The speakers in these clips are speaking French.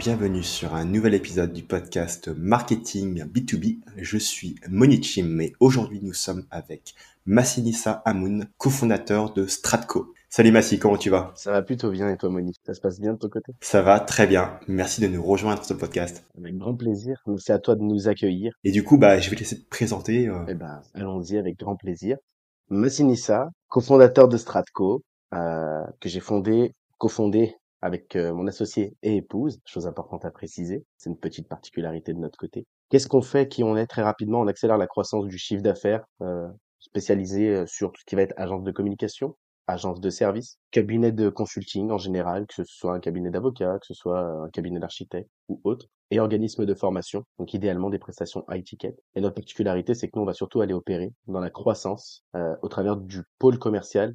Bienvenue sur un nouvel épisode du podcast Marketing B2B. Je suis Monichim et aujourd'hui nous sommes avec Massinissa Amoun, cofondateur de Stratco. Salut Massi, comment tu vas? Ça va plutôt bien et toi Moni? Ça se passe bien de ton côté? Ça va très bien. Merci de nous rejoindre sur ce podcast. Avec grand plaisir. C'est à toi de nous accueillir. Et du coup, bah, je vais te laisser te présenter. euh. Eh ben, allons-y avec grand plaisir. Massinissa, cofondateur de Stratco, euh, que j'ai fondé, cofondé avec euh, mon associé et épouse. Chose importante à préciser. C'est une petite particularité de notre côté. Qu'est-ce qu'on fait Qui on est Très rapidement, on accélère la croissance du chiffre d'affaires, euh, spécialisé sur tout ce qui va être agence de communication, agence de service, cabinet de consulting en général, que ce soit un cabinet d'avocat, que ce soit un cabinet d'architecte ou autre, et organisme de formation, donc idéalement des prestations high ticket. Et notre particularité, c'est que nous, on va surtout aller opérer dans la croissance euh, au travers du pôle commercial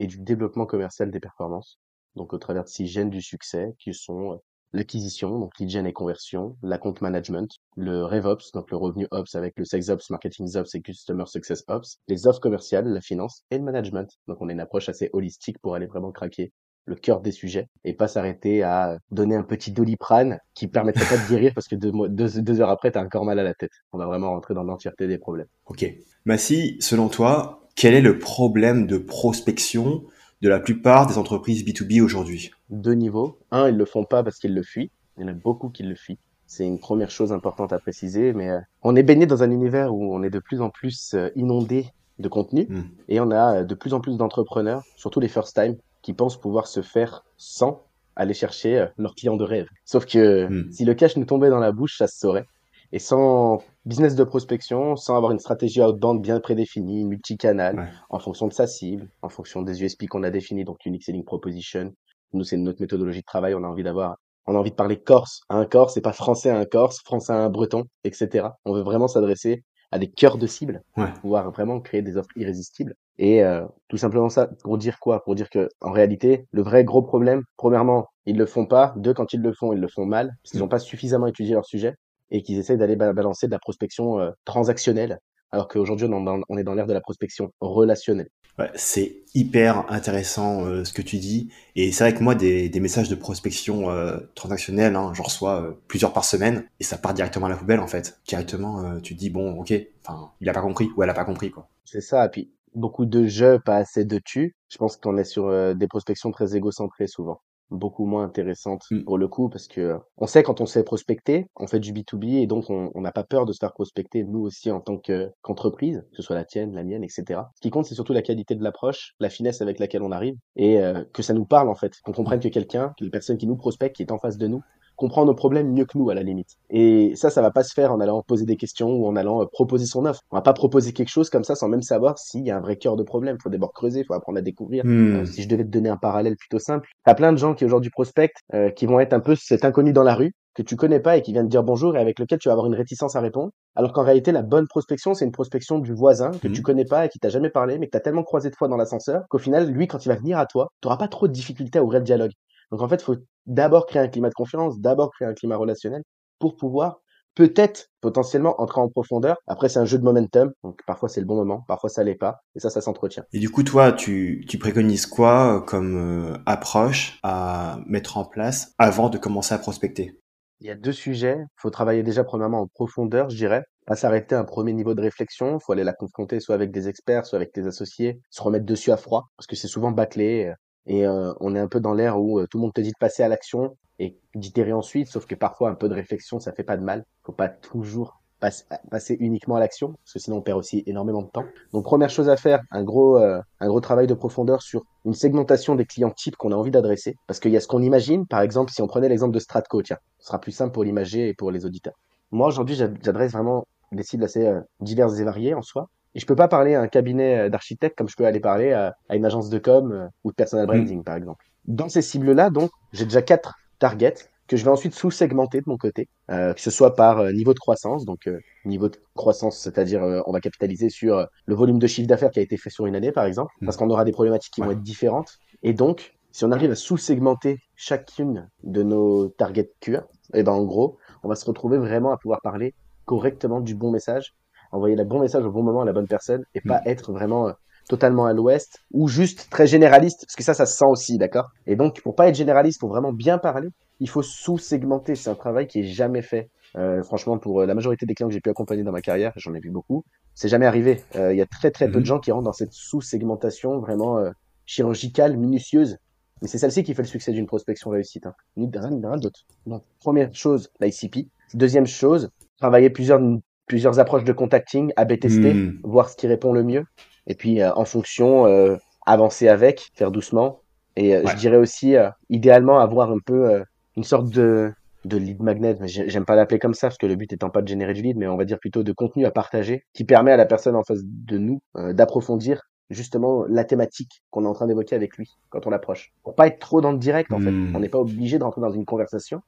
et du développement commercial des performances, donc au travers de six gènes du succès qui sont euh, l'acquisition, donc lead gen et conversion, la compte management, le RevOps, donc le revenu Ops avec le Sales Ops, Marketing Ops et Customer Success Ops, les offres commerciales, la finance et le management. Donc on a une approche assez holistique pour aller vraiment craquer le cœur des sujets et pas s'arrêter à donner un petit doliprane qui permettrait pas de guérir parce que deux, heures après, t'as encore mal à la tête. On va vraiment rentrer dans l'entièreté des problèmes. Ok. Massi, selon toi, quel est le problème de prospection de la plupart des entreprises B2B aujourd'hui Deux niveaux. Un, ils le font pas parce qu'ils le fuient. Il y en a beaucoup qui le fuient. C'est une première chose importante à préciser, mais euh, on est baigné dans un univers où on est de plus en plus euh, inondé de contenu Hmm. et on a euh, de plus en plus d'entrepreneurs, surtout les first time, qui pensent pouvoir se faire sans aller chercher leurs clients de rêve. Sauf que Hmm. si le cash nous tombait dans la bouche, ça se saurait. Et sans business de prospection, sans avoir une stratégie outbound bien prédéfinie, multicanal, Ouais. en fonction de sa cible, en fonction des USP qu'on a définis, donc Unique Selling Proposition. Nous, c'est notre méthodologie de travail. On a envie d'avoir, on a envie de parler corse à un corse, c'est pas français à un corse, français à un breton, etc. On veut vraiment s'adresser à des cœurs de cible, Ouais. pouvoir vraiment créer des offres irrésistibles. Et euh, tout simplement ça, pour dire quoi? Pour dire que en réalité, le vrai gros problème, premièrement, ils le font pas. Deux, quand ils le font, ils le font mal, parce qu'ils n'ont pas suffisamment étudié leur sujet et qu'ils essayent d'aller ba- balancer de la prospection euh, transactionnelle, alors qu'aujourd'hui, on, est dans- on est dans l'ère de la prospection relationnelle. Ouais, c'est hyper intéressant euh, ce que tu dis. Et c'est vrai que moi, des, des messages de prospection euh, transactionnelle, hein, j'en reçois euh, plusieurs par semaine et ça part directement à la poubelle en fait. Directement, euh, tu te dis, bon, ok, enfin, il a pas compris ou elle a pas compris quoi. C'est ça. Et puis, beaucoup de jeux, pas assez de tu. Je pense qu'on est sur euh, des prospections très égocentrées souvent. Beaucoup moins intéressantes Mm. pour le coup, parce que euh, on sait quand on sait prospecter, on fait du B2B et donc on n'a pas peur de se faire prospecter, nous aussi en tant que- qu'entreprise, que ce soit la tienne, la mienne, etc. Ce qui compte, c'est surtout la qualité de l'approche, la finesse avec laquelle on arrive et euh, que ça nous parle en fait, qu'on comprenne que quelqu'un, que la personne qui nous prospecte, qui est en face de nous, comprend nos problèmes mieux que nous à la limite. Et ça, ça va pas se faire en allant poser des questions ou en allant euh, proposer son offre. On va pas proposer quelque chose comme ça sans même savoir s'il y a un vrai cœur de problème. Faut d'abord creuser, faut apprendre à découvrir. Hmm. Euh, si je devais te donner un parallèle plutôt simple, t'as plein de gens qui aujourd'hui prospectent, euh, qui vont être un peu cet inconnu dans la rue que tu connais pas et qui vient te dire bonjour et avec lequel tu vas avoir une réticence à répondre. Alors qu'en réalité, la bonne prospection, c'est une prospection du voisin que tu connais pas et qui t'a jamais parlé, mais que t'as tellement croisé de fois dans l'ascenseur qu'au final, lui, quand il va venir à toi, t'auras pas trop de difficultés à ouvrir le dialogue. Donc en fait, faut d'abord créer un climat de confiance, d'abord créer un climat relationnel pour pouvoir peut-être potentiellement entrer en profondeur. Après, c'est un jeu de momentum, donc parfois c'est le bon moment, parfois ça l'est pas, et ça, ça s'entretient. Et du coup, toi, tu, tu préconises quoi euh, comme euh, approche à mettre en place avant de commencer à prospecter? Il y a deux sujets. Il faut travailler déjà premièrement en profondeur, je dirais. Pas s'arrêter à un premier niveau de réflexion. Il faut aller la confronter soit avec des experts, soit avec des associés. Se remettre dessus à froid, parce que c'est souvent bâclé. Et euh, on est un peu dans l'ère où euh, tout le monde te dit de passer à l'action et d'itérer ensuite. Sauf que parfois, un peu de réflexion, ça fait pas de mal. faut pas toujours passe- passer uniquement à l'action, parce que sinon on perd aussi énormément de temps. Donc première chose à faire, un gros, euh, un gros travail de profondeur sur une segmentation des clients types qu'on a envie d'adresser, parce qu'il y a ce qu'on imagine, par exemple, si on prenait l'exemple de Stratco, tiens, ce sera plus simple pour l'imager et pour les auditeurs. Moi aujourd'hui, j'ad- j'adresse vraiment des cibles assez euh, diverses et variées en soi, et je peux pas parler à un cabinet euh, d'architectes comme je peux aller parler à, à une agence de com euh, ou de personal branding, par exemple. Dans ces cibles-là, donc, j'ai déjà quatre targets que je vais ensuite sous-segmenter de mon côté, euh, que ce soit par euh, niveau de croissance, donc euh, niveau de croissance, c'est-à-dire on va capitaliser sur le volume de chiffre d'affaires qui a été fait sur une année, par exemple, Mm. parce qu'on aura des problématiques qui vont être différentes. Et donc, si on arrive à sous-segmenter chacune de nos targets cure, et ben en gros, on va se retrouver vraiment à pouvoir parler correctement du bon message, envoyer le bon message au bon moment à la bonne personne, et pas être vraiment euh, totalement à l'ouest, ou juste très généraliste, parce que ça, ça se sent aussi, d'accord? Et donc, pour pas être généraliste, pour vraiment bien parler, il faut sous-segmenter. C'est un travail qui est jamais fait. Euh, franchement, pour la majorité des clients que j'ai pu accompagner dans ma carrière, j'en ai vu beaucoup, c'est jamais arrivé. Euh, Il y a très très peu de Mhm. gens qui rentrent dans cette sous-segmentation vraiment euh, chirurgicale, minutieuse. Mais c'est celle-ci qui fait le succès d'une prospection réussite. Hein. Ni rien, ni rien d'autre. Donc, première chose, l'ICP. Deuxième chose, travailler plusieurs, plusieurs approches de contacting, AB tester, Hmm. voir ce qui répond le mieux. Et puis, euh, en fonction, euh, avancer avec, faire doucement. Et euh, Ouais. je dirais aussi, euh, idéalement, avoir un peu euh, une sorte de, de lead magnet. J'aime pas l'appeler comme ça, parce que le but étant pas de générer du lead, mais on va dire plutôt de contenu à partager, qui permet à la personne en face de nous euh, d'approfondir justement la thématique qu'on est en train d'évoquer avec lui quand on l'approche. Pour pas être trop dans le direct, en fait. Hmm. On n'est pas obligé de rentrer dans une conversation.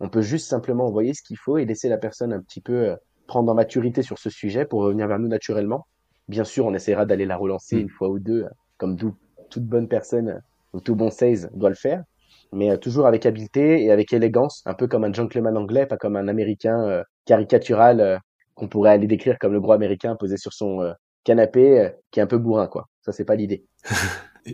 On peut juste simplement envoyer ce qu'il faut et laisser la personne un petit peu euh, prendre en maturité sur ce sujet pour revenir vers nous naturellement. Bien sûr, on essaiera d'aller la relancer Mm. une fois ou deux, comme toute bonne personne ou tout bon sales doit le faire, mais euh, toujours avec habileté et avec élégance, un peu comme un gentleman anglais, pas comme un américain euh, caricatural euh, qu'on pourrait aller décrire comme le gros américain posé sur son euh, canapé, euh, qui est un peu bourrin, quoi. Ça, c'est pas l'idée.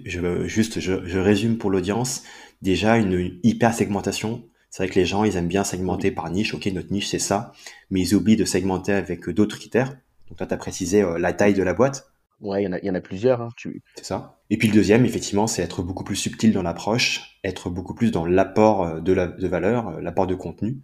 Je, juste, je, je résume pour l'audience. Déjà, une hyper segmentation. C'est vrai que les gens, ils aiment bien segmenter par niche. Ok, notre niche, c'est ça. Mais ils oublient de segmenter avec d'autres critères. Donc là, tu as précisé euh, la taille de la boîte. Ouais, il y en a, il y en a plusieurs. Hein. Tu... C'est ça. Et puis le deuxième, effectivement, c'est être beaucoup plus subtil dans l'approche, être beaucoup plus dans l'apport euh, de, la, de valeur, euh, l'apport de contenu,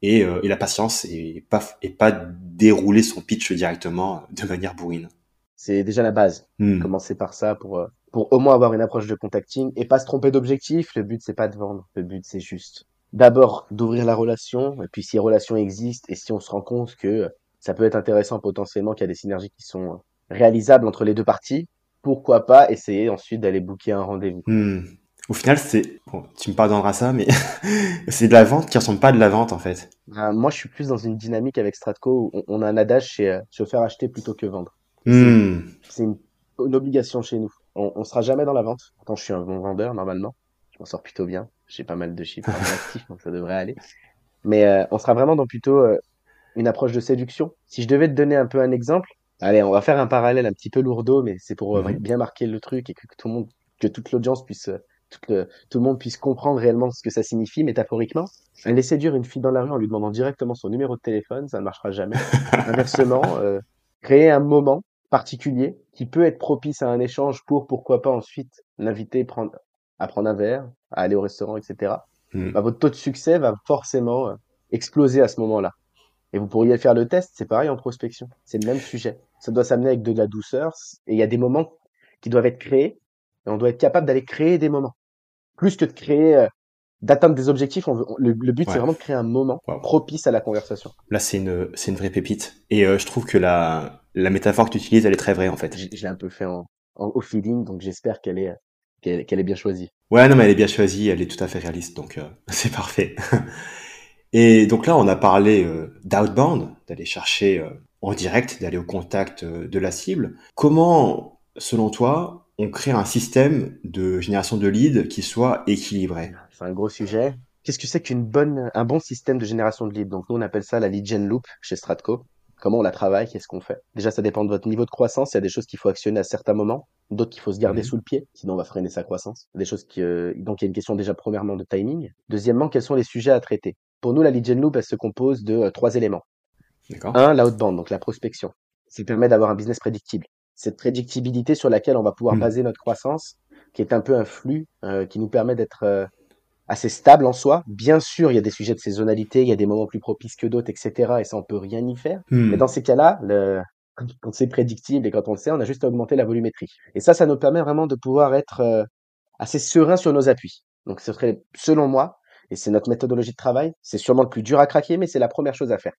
et, euh, et la patience, et pas, et pas dérouler son pitch directement euh, de manière bourrine. C'est déjà la base. Hmm. Commencer par ça pour, euh, pour au moins avoir une approche de contacting et pas se tromper d'objectif. Le but, c'est pas de vendre. Le but, c'est juste d'abord d'ouvrir la relation. Et puis, si relation existe et si on se rend compte que ça peut être intéressant potentiellement, qu'il y a des synergies qui sont réalisables entre les deux parties, pourquoi pas essayer ensuite d'aller booker un rendez-vous. Hmm. Au final, c'est, bon, tu me pardonneras ça, mais c'est de la vente qui ressemble pas à de la vente, en fait. Euh, moi, je suis plus dans une dynamique avec Stratco où on, a un adage chez euh, se faire acheter plutôt que vendre. Hmm. C'est une, une obligation chez nous. On, on sera jamais dans la vente. Pourtant, je suis un bon vendeur normalement. Je m'en sors plutôt bien. J'ai pas mal de chiffres en actif, donc ça devrait aller. Mais euh, on sera vraiment dans plutôt euh, une approche de séduction. Si je devais te donner un peu un exemple, allez, on va faire un parallèle un petit peu lourdeau, mais c'est pour euh, Mhm. bien marquer le truc et que, que tout le monde, que toute l'audience puisse, euh, tout le, tout le monde puisse comprendre réellement ce que ça signifie métaphoriquement. Aller séduire une fille dans la rue en lui demandant directement son numéro de téléphone, ça ne marchera jamais. Inversement, euh, créer un moment particulier qui peut être propice à un échange pour, pourquoi pas ensuite, l'inviter prendre, à prendre un verre, à aller au restaurant, etc. Hmm. Bah, votre taux de succès va forcément euh, exploser à ce moment-là. Et vous pourriez faire le test, c'est pareil en prospection. C'est le même sujet. Ça doit s'amener avec de la douceur et il y a des moments qui doivent être créés et on doit être capable d'aller créer des moments. Plus que de créer, euh, d'atteindre des objectifs, on veut, on- le, le but Ouais. c'est vraiment de créer un moment Wow. propice à la conversation. Là, c'est une, c'est une vraie pépite. Et euh, je trouve que la, la métaphore que tu utilises, elle est très vraie, en fait. Je, je l'ai un peu fait en, en- au feeling, donc j'espère qu'elle est, qu'elle est bien choisie. Ouais, non, mais elle est bien choisie, elle est tout à fait réaliste, donc euh, c'est parfait. Et donc là, on a parlé euh, d'outbound, d'aller chercher euh, en direct, d'aller au contact euh, de la cible. Comment, selon toi, on crée un système de génération de leads qui soit équilibré? C'est un gros sujet. Qu'est-ce que c'est qu'une bonne, un bon système de génération de leads? Donc nous on appelle ça la lead gen loop chez Stratco. Comment on la travaille Qu'est-ce qu'on fait Déjà ça dépend de votre niveau de croissance. Il y a des choses qu'il faut actionner à certains moments, d'autres qu'il faut se garder Mhm. sous le pied, sinon on va freiner sa croissance. Des choses qui, euh, donc il y a une question déjà premièrement de timing. Deuxièmement, quels sont les sujets à traiter? Pour nous la lead gen loop elle se compose de euh, trois éléments. D'accord Un, l'outbound, donc la prospection. Ça permet d'avoir un business prédictible. Cette prédictibilité sur laquelle on va pouvoir Mhm. baser notre croissance, qui est un peu un flux euh, qui nous permet d'être assez stable en soi. Bien sûr, il y a des sujets de saisonnalité, il y a des moments plus propices que d'autres, etc. Et ça, on peut rien y faire. Hmm. Mais dans ces cas-là, le... quand c'est prédictible et quand on le sait, on a juste à augmenter la volumétrie. Et ça, ça nous permet vraiment de pouvoir être euh, assez serein sur nos appuis. Donc, ce serait, selon moi, et c'est notre méthodologie de travail, c'est sûrement le plus dur à craquer, mais c'est la première chose à faire.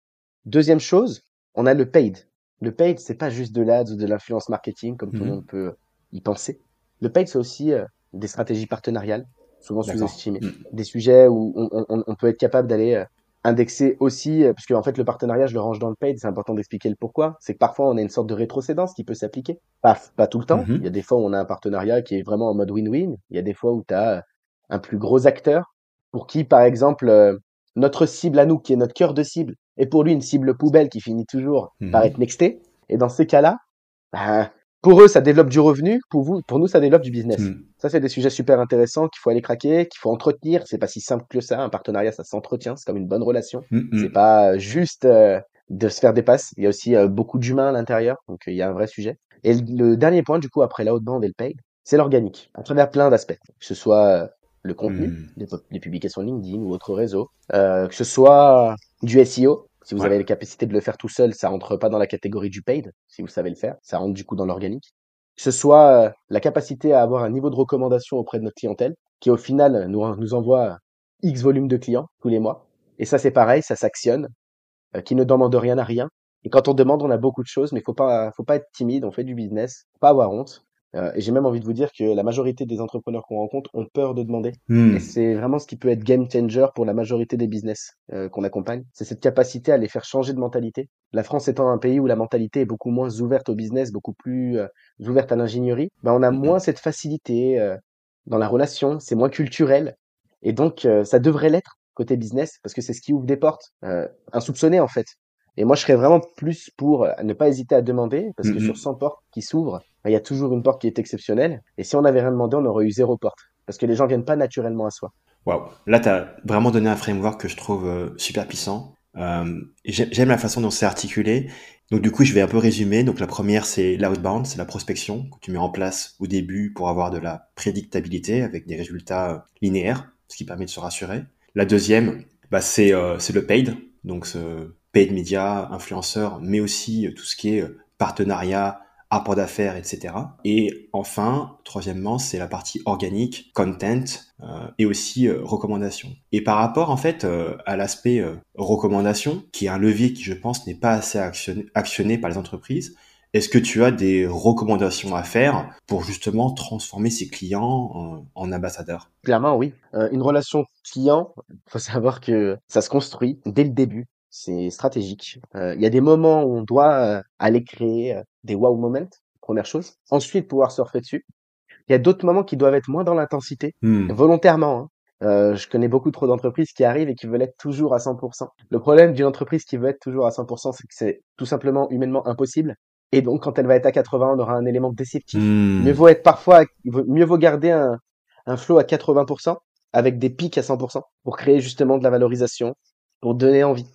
Deuxième chose, on a le paid. Le paid, c'est pas juste de l'ads ou de l'influence marketing, comme tout le Mhm. monde peut y penser. Le paid, c'est aussi euh, des stratégies partenariales, souvent D'accord. sous-estimées. Mhm. Des sujets où on, on- on peut être capable d'aller euh, indexer aussi, euh, parce que en fait, le partenariat, je le range dans le paid, c'est important d'expliquer le pourquoi. C'est que parfois, on a une sorte de rétrocédance qui peut s'appliquer. Pas, pas tout le temps. Mhm. Il y a des fois où on a un partenariat qui est vraiment en mode win-win. Il y a des fois où tu as un plus gros acteur pour qui, par exemple, euh, notre cible à nous, qui est notre cœur de cible, est pour lui une cible poubelle qui finit toujours par Mhm. être nextée. Et dans ces cas-là, bah, pour eux, ça développe du revenu. Pour vous, pour nous, ça développe du business. Mm. Ça, c'est des sujets super intéressants qu'il faut aller craquer, qu'il faut entretenir. C'est pas si simple que ça. Un partenariat, ça s'entretient. C'est comme une bonne relation. Mm, mm. C'est pas juste euh, de se faire des passes. Il y a aussi euh, beaucoup d'humains à l'intérieur. Donc, euh, il y a un vrai sujet. Et le, dernier point, du coup, après la haute bande et le paid, c'est l'organique. À travers plein d'aspects. Que ce soit euh, le contenu, Mm. les, pu- les publications LinkedIn ou autres réseaux. Euh, que ce soit du SEO. Si vous Ouais. avez les capacités de le faire tout seul, ça rentre pas dans la catégorie du paid. Si vous savez le faire, ça rentre du coup dans l'organique que ce soit euh, la capacité à avoir un niveau de recommandation auprès de notre clientèle, qui au final nous, nous envoie X volume de clients tous les mois. Et ça, c'est pareil, ça s'actionne, euh, qui ne demande rien à rien. Et quand on demande, on a beaucoup de choses, mais faut pas, faut pas être timide, on fait du business, faut pas avoir honte. Euh, et j'ai même envie de vous dire que la majorité des entrepreneurs qu'on rencontre ont peur de demander. Mm. Et c'est vraiment ce qui peut être game changer pour la majorité des business euh, qu'on accompagne. C'est cette capacité à les faire changer de mentalité. La France étant un pays où la mentalité est beaucoup moins ouverte au business, beaucoup plus euh, ouverte à l'ingénierie, ben on a Mhm. moins cette facilité dans la relation, c'est moins culturel. Et donc, ça devrait l'être côté business parce que c'est ce qui ouvre des portes, insoupçonnées en fait. Et moi, je serais vraiment plus pour euh, ne pas hésiter à demander parce que sur 100 portes qui s'ouvrent, ben, il y a toujours une porte qui est exceptionnelle. Et si on n'avait rien demandé, on aurait eu zéro porte parce que les gens viennent pas naturellement à soi. Waouh. Là, tu as vraiment donné un framework que je trouve euh, super puissant. Euh, j'ai- J'aime la façon dont c'est articulé. Donc, du coup, je vais un peu résumer. Donc, la première, c'est l'outbound, c'est la prospection que tu mets en place au début pour avoir de la prédictabilité avec des résultats linéaires, ce qui permet de se rassurer. La deuxième, bah, c'est euh, c'est le paid. Donc, ce paid media, influenceur, mais aussi euh, tout ce qui est euh, partenariat, apport d'affaires, etc. Et enfin, troisièmement, c'est la partie organique, content euh, et aussi euh, recommandation. Et par rapport en fait à l'aspect recommandation, qui est un levier qui je pense n'est pas assez actionné, par les entreprises, est-ce que tu as des recommandations à faire pour justement transformer ces clients en, en ambassadeurs? Clairement, oui. Une relation client, faut savoir que ça se construit dès le début. C'est stratégique. Euh, Il y a des moments où on doit euh, aller créer euh, des wow moments, première chose. Ensuite, pouvoir surfer dessus. Il y a d'autres moments qui doivent être moins dans l'intensité, Hmm. volontairement. hein. Euh, je connais beaucoup trop d'entreprises qui arrivent et qui veulent être toujours à 100%. Le problème d'une entreprise qui veut être toujours à 100%, c'est que c'est tout simplement humainement impossible. Et donc, quand elle va être à 80, on aura un élément déceptif. Hmm. Mieux vaut être parfois, mieux vaut garder un, un flow à 80% avec des pics à 100% pour créer justement de la valorisation, pour donner envie,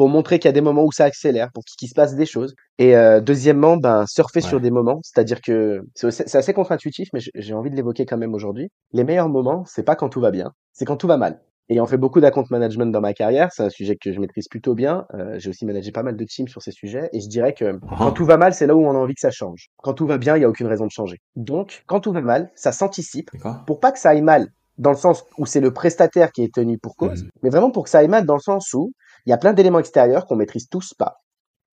pour montrer qu'il y a des moments où ça accélère, pour qu'il se passe des choses. Et euh, deuxièmement, ben surfer Ouais. sur des moments, c'est-à-dire que c'est assez contre-intuitif, mais j'ai- envie de l'évoquer quand même aujourd'hui. Les meilleurs moments, c'est pas quand tout va bien, c'est quand tout va mal. Ayant fait beaucoup d'account management dans ma carrière, c'est un sujet que je maîtrise plutôt bien. Euh, j'ai aussi managé pas mal de teams sur ces sujets, et je dirais que Ah. quand tout va mal, c'est là où on a envie que ça change. Quand tout va bien, il y a aucune raison de changer. Donc, quand tout va mal, ça s'anticipe pour pas que ça aille mal dans le sens où c'est le prestataire qui est tenu pour cause, Mhm. mais vraiment pour que ça aille mal dans le sens où il y a plein d'éléments extérieurs qu'on maîtrise tous pas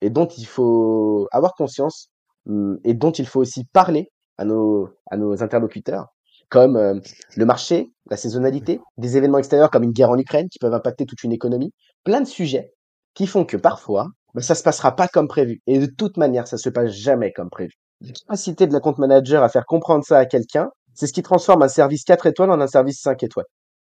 et dont il faut avoir conscience hum, et dont il faut aussi parler à nos, à nos interlocuteurs, comme euh, le marché, la saisonnalité, des événements extérieurs comme une guerre en Ukraine qui peuvent impacter toute une économie, plein de sujets qui font que parfois, ben, ça se passera pas comme prévu. Et de toute manière, ça se passe jamais comme prévu. La capacité de la compte manager à faire comprendre ça à quelqu'un, c'est ce qui transforme un service 4 étoiles en un service 5 étoiles.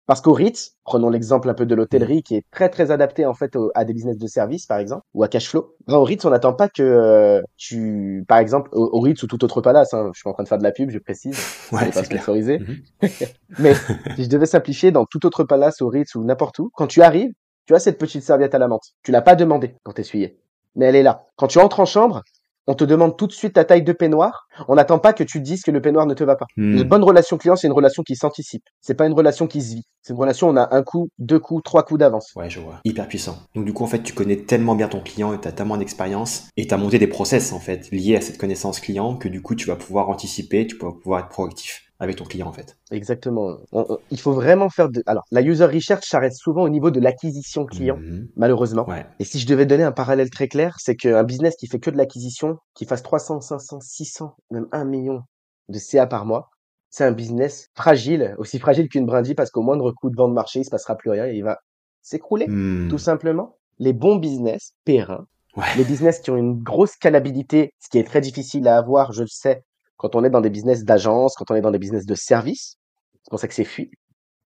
Parce qu'au Ritz, prenons l'exemple un peu de l'hôtellerie qui est très très adapté en fait au- à des business de service par exemple ou à cash flow. Ben, au Ritz, on n'attend pas que euh, tu, par exemple, au, au Ritz ou tout autre palace, hein, je suis en train de faire de la pub, je précise, Ouais, pas sponsorisé. Mhm. Mais si je devais simplifier dans tout autre palace, au Ritz ou n'importe où, quand tu arrives, tu as cette petite serviette à la menthe. Tu l'as pas demandé quand t'essuyais, mais elle est là. Quand tu entres en chambre, on te demande tout de suite ta taille de peignoir. On n'attend pas que tu te dises que le peignoir ne te va pas. Hmm. Une bonne relation client, c'est une relation qui s'anticipe. C'est pas une relation qui se vit. C'est une relation où on a un coup, deux coups, trois coups d'avance. Ouais, je vois. Hyper puissant. Donc du coup, en fait, tu connais tellement bien ton client et tu as tellement d'expérience et tu as monté des process, en fait, liés à cette connaissance client que du coup, tu vas pouvoir anticiper, tu vas pouvoir être proactif avec ton client, en fait. Exactement. On- on- il faut vraiment faire de. Alors, la user research s'arrête souvent au niveau de l'acquisition client, Mhm. malheureusement. Ouais. Et si je devais donner un parallèle très clair, c'est qu'un business qui fait que de l'acquisition, qui fasse 300, 500, 600, même 1 million de CA par mois, c'est un business fragile, aussi fragile qu'une brindille, parce qu'au moindre coup de vent de marché, il se passera plus rien et il va s'écrouler, Hmm. tout simplement. Les bons business, pérennes, Ouais. les business qui ont une grosse scalabilité, ce qui est très difficile à avoir, je le sais, quand on est dans des business d'agence, quand on est dans des business de service, c'est pour ça que c'est fui.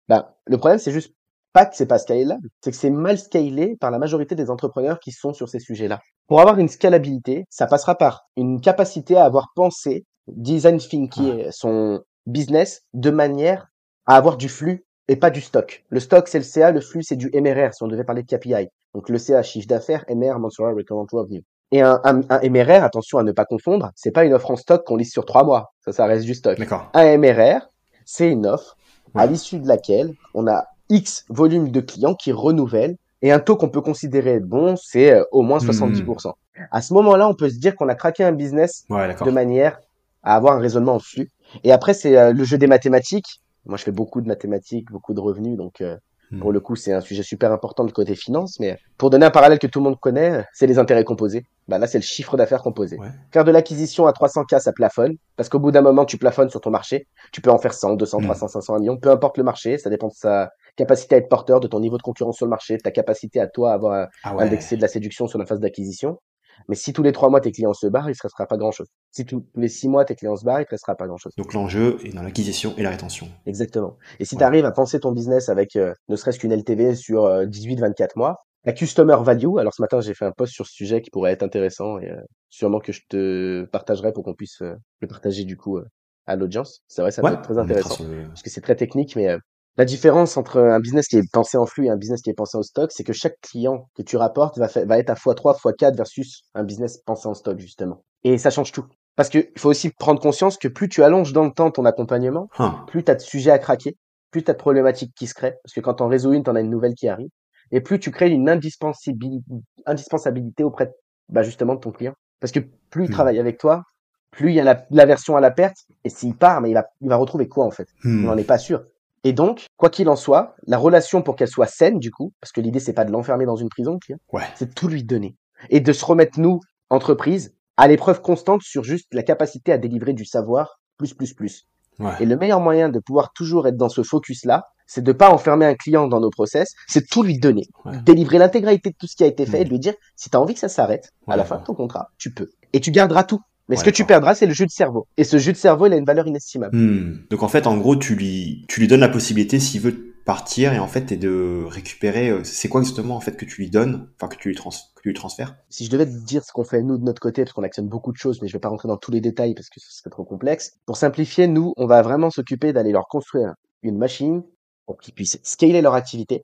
Ben, le problème, c'est juste pas que c'est pas scalable, c'est que c'est mal scalé par la majorité des entrepreneurs qui sont sur ces sujets-là. Pour avoir une scalabilité, ça passera par une capacité à avoir pensé design thinking son business de manière à avoir du flux et pas du stock. Le stock, c'est le CA, le flux, c'est du MRR, si on devait parler de KPI. Donc le CA, chiffre d'affaires, MR, mensual recurrent revenue. Et un, un, un, MRR, attention à ne pas confondre, c'est pas une offre en stock qu'on lise sur trois mois. Ça, ça reste du stock. Un MRR, c'est une offre à l'issue de laquelle on a X volume de clients qui renouvellent et un taux qu'on peut considérer bon, c'est euh, au moins 70%. Hmm. À ce moment-là, on peut se dire qu'on a craqué un business de manière à avoir un raisonnement en flux. Et après, c'est euh, le jeu des mathématiques. Moi, je fais beaucoup de mathématiques, beaucoup de revenus, donc euh, Hmm. Pour le coup, c'est un sujet super important de côté finance, mais pour donner un parallèle que tout le monde connaît, c'est les intérêts composés. Bah là, c'est le chiffre d'affaires composé. Faire de l'acquisition à 300K, ça plafonne, parce qu'au bout d'un moment, tu plafonnes sur ton marché. Tu peux en faire 100, 200, 300, 500, 1 million, peu importe le marché, ça dépend de sa capacité à être porteur, de ton niveau de concurrence sur le marché, de ta capacité à toi à avoir ah indexé de la séduction sur la phase d'acquisition. Mais si tous les trois mois tes clients se barrent, il ne restera pas grand chose. Si tous les six mois tes clients se barrent, il ne restera pas grand chose. Donc l'enjeu est dans l'acquisition et la rétention. Exactement. Et si tu arrives à penser ton business avec euh, ne serait-ce qu'une LTV sur 18-24 euh, mois, la customer value, alors ce matin j'ai fait un post sur ce sujet qui pourrait être intéressant et euh, sûrement que je te partagerai pour qu'on puisse le partager du coup à l'audience. C'est vrai, ça peut être très intéressant parce que c'est très technique, mais la différence entre un business qui est pensé en flux et un business qui est pensé en stock, c'est que chaque client que tu rapportes va, va être à x3, x4 versus un business pensé en stock, justement. Et ça change tout. Parce qu'il faut aussi prendre conscience que plus tu allonges dans le temps ton accompagnement, hein. plus tu as de sujets à craquer, plus tu as de problématiques qui se créent. Parce que quand on résous une, tu en as une nouvelle qui arrive. Et plus tu crées une indispensabilité, auprès de, bah, justement de ton client. Parce que plus il hmm. travaille avec toi, plus il y a l'aversion à la perte. Et s'il part, mais il va, il va retrouver quoi en fait? Hmm. On n'en est pas sûr. Et donc, quoi qu'il en soit, la relation pour qu'elle soit saine, du coup, parce que l'idée c'est pas de l'enfermer dans une prison, ouais. c'est de tout lui donner et de se remettre nous, entreprise, à l'épreuve constante sur juste la capacité à délivrer du savoir plus plus plus. Ouais. Et le meilleur moyen de pouvoir toujours être dans ce focus-là, c'est de pas enfermer un client dans nos process, c'est tout lui donner, délivrer l'intégralité de tout ce qui a été fait et de lui dire si tu as envie que ça s'arrête à la fin de ton contrat, tu peux. Et tu garderas tout. Mais ce que tu perdras, c'est le jus de cerveau. Et ce jus de cerveau, il a une valeur inestimable. Hmm. Donc en fait, en gros, tu lui, tu lui donnes la possibilité, s'il veut partir, et en fait, et de récupérer. Euh, c'est quoi justement en fait que tu lui donnes, enfin que tu lui, trans que tu lui transfères? Si je devais te dire ce qu'on fait nous de notre côté, parce qu'on actionne beaucoup de choses, mais je vais pas rentrer dans tous les détails parce que ce serait trop complexe. Pour simplifier, nous, on va vraiment s'occuper d'aller leur construire une machine pour qu'ils puissent scaler leur activité,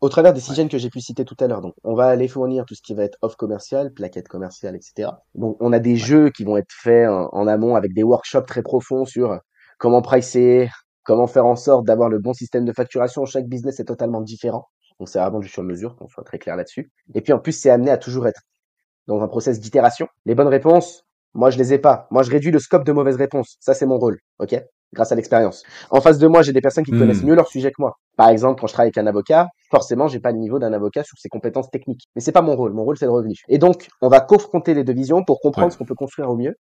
au travers des six que j'ai pu citer tout à l'heure. Donc, on va aller fournir tout ce qui va être off commercial, plaquettes commerciales, etc. Donc, on a des jeux qui vont être faits en, amont avec des workshops très profonds sur comment pricer, comment faire en sorte d'avoir le bon système de facturation. Chaque business est totalement différent. Donc, c'est vraiment du sur-mesure, qu'on soit très clair là-dessus. Et puis, en plus, c'est amené à toujours être dans un process d'itération. Les bonnes réponses, moi, je les ai pas. Moi, je réduis le scope de mauvaises réponses. Ça, c'est mon rôle. OK? Grâce à l'expérience. En face de moi, j'ai des personnes qui connaissent hmm. mieux leur sujet que moi. Par exemple, quand je travaille avec un avocat, forcément, j'ai pas le niveau d'un avocat sur ses compétences techniques. Mais c'est pas mon rôle. Mon rôle, c'est le revenu. Et donc, on va confronter les deux visions pour comprendre ce qu'on peut construire au mieux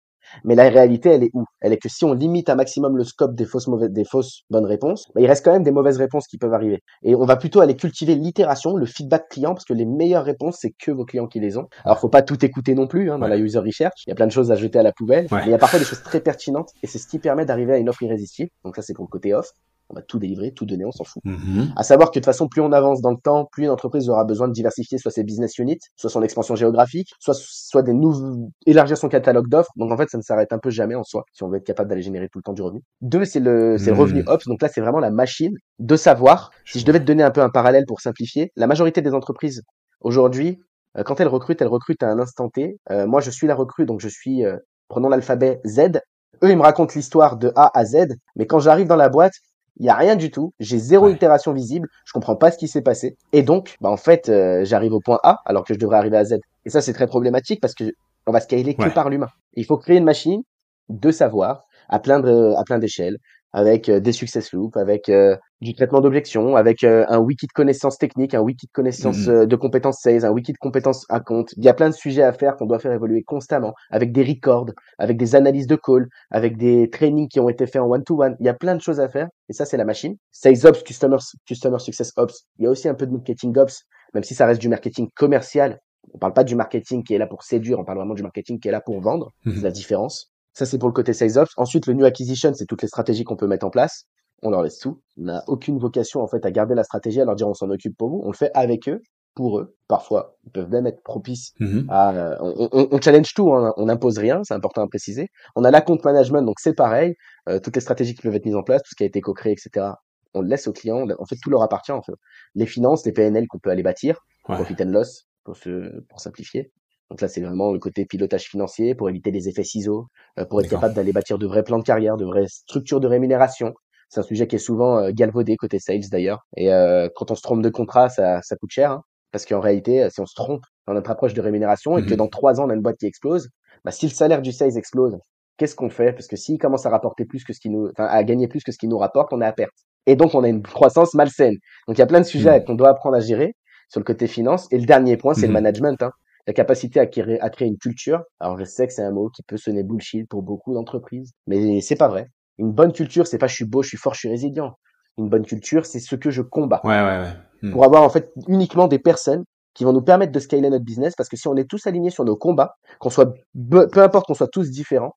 mais la réalité, elle est où? Elle est que si on limite un maximum le scope des fausses, mauvaises, des fausses bonnes réponses, bah, il reste quand même des mauvaises réponses qui peuvent arriver. Et on va plutôt aller cultiver l'itération, le feedback client, parce que les meilleures réponses, c'est que vos clients qui les ont. Alors, faut pas tout écouter non plus hein, dans la user research. Il y a plein de choses à jeter à la poubelle, mais il y a parfois des choses très pertinentes, et c'est ce qui permet d'arriver à une offre irrésistible. Donc ça, c'est pour le côté off on va tout délivrer, tout donner, on s'en fout. Mm-hmm. À savoir que de toute façon, plus on avance dans le temps, plus une entreprise aura besoin de diversifier soit ses business units, soit son expansion géographique, soit soit des nouveaux élargir son catalogue d'offres. Donc en fait, ça ne s'arrête un peu jamais en soi si on veut être capable d'aller générer tout le temps du revenu. Deux, c'est le c'est le revenu mm. ops. Donc là, c'est vraiment la machine de savoir. Si je devais te donner un peu un parallèle pour simplifier, la majorité des entreprises aujourd'hui, euh, quand elles recrutent, elles recrutent à un instant T. Euh, moi, je suis la recrue, donc je suis euh, prenons l'alphabet Z. Eux, ils me racontent l'histoire de A à Z, mais quand j'arrive dans la boîte, il y a rien du tout, j'ai zéro itération visible, je comprends pas ce qui s'est passé. Et donc bah en fait euh, j'arrive au point A alors que je devrais arriver à Z. Et ça c'est très problématique parce que on va scaler que par l'humain. Il faut créer une machine de savoir à plein de à plein d'échelles avec euh, des success loops, avec euh, du traitement d'objections, avec euh, un wiki de connaissances techniques, un wiki de connaissances mm-hmm. de compétences sales, un wiki de compétences à compte. Il y a plein de sujets à faire qu'on doit faire évoluer constamment, avec des records, avec des analyses de call, avec des trainings qui ont été faits en one-to-one. Il y a plein de choses à faire, et ça, c'est la machine. Sales Ops, Customer, Customer Success Ops. Il y a aussi un peu de marketing Ops, même si ça reste du marketing commercial. On parle pas du marketing qui est là pour séduire, on parle vraiment du marketing qui est là pour vendre. C'est mm-hmm. la différence. Ça, c'est pour le côté sales ops. Ensuite, le new acquisition, c'est toutes les stratégies qu'on peut mettre en place. On leur laisse tout. On n'a aucune vocation, en fait, à garder la stratégie, à leur dire on s'en occupe pour vous. On le fait avec eux. pour eux. Parfois, ils peuvent même être propices Mhm. à... euh, on, on- on challenge tout, hein, on n'impose rien, c'est important à préciser. On a l'account management, donc c'est pareil. euh, toutes les stratégies qui peuvent être mises en place, tout ce qui a été co-créé, etc. On le laisse aux clients. on- En fait, tout leur appartient. En fait. Les finances, les PNL qu'on peut aller bâtir, Ouais. profit and loss, pour, se, pour simplifier. Donc là, c'est vraiment le côté pilotage financier pour éviter les effets ciseaux, euh, pour être capable d'aller bâtir de vrais plans de carrière, de vraies structures de rémunération. C'est un sujet qui est souvent euh, galvaudé côté sales d'ailleurs. Et euh, quand on se trompe de contrat, ça, ça coûte cher. hein. parce qu'en réalité, euh, si on se trompe dans notre approche de rémunération et que Mhm. dans trois ans, on a une boîte qui explose, bah, si le salaire du sales explose, qu'est-ce qu'on fait? Parce que s'il commence à rapporter plus que ce qui nous, à gagner plus que ce qu'il nous rapporte, on est à perte. Et donc, on a une croissance malsaine. Donc, il y a plein de sujets Mhm. qu'on doit apprendre à gérer sur le côté finance. Et le dernier point, c'est le Mhm. management. Hein. La capacité à créer, à créer une culture. Alors, je sais que c'est un mot qui peut sonner bullshit pour beaucoup d'entreprises, mais c'est pas vrai. Une bonne culture, c'est pas je suis beau, je suis fort, je suis résilient. Une bonne culture, c'est ce que je combats Ouais, ouais, ouais. Mhm. pour avoir en fait uniquement des personnes qui vont nous permettre de scaler notre business parce que si on est tous alignés sur nos combats, qu'on soit peu importe qu'on soit tous différents,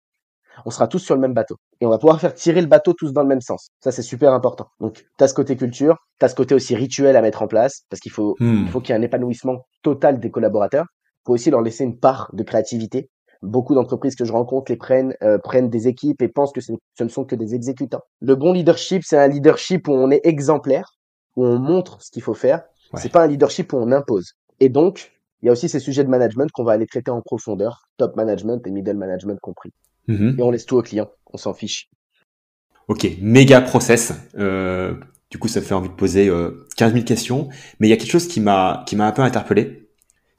on sera tous sur le même bateau et on va pouvoir faire tirer le bateau tous dans le même sens. Ça c'est super important. Donc tu as ce côté culture, tu as ce côté aussi rituel à mettre en place parce qu'il faut Mhm. il faut qu'il y ait un épanouissement total des collaborateurs. Faut aussi leur laisser une part de créativité. Beaucoup d'entreprises que je rencontre les prennent, euh, prennent des équipes et pensent que ce ce ne sont que des exécutants. Le bon leadership, c'est un leadership où on est exemplaire, où on montre ce qu'il faut faire. Ouais. C'est pas un leadership où on impose. Et donc, il y a aussi ces sujets de management qu'on va aller traiter en profondeur, top management et middle management compris. Mhm. Et on laisse tout au client, on s'en fiche. Ok, méga process. Euh, du coup, ça me fait envie de poser euh, 15 000 questions. Mais il y a quelque chose qui m'a qui m'a un peu interpellé.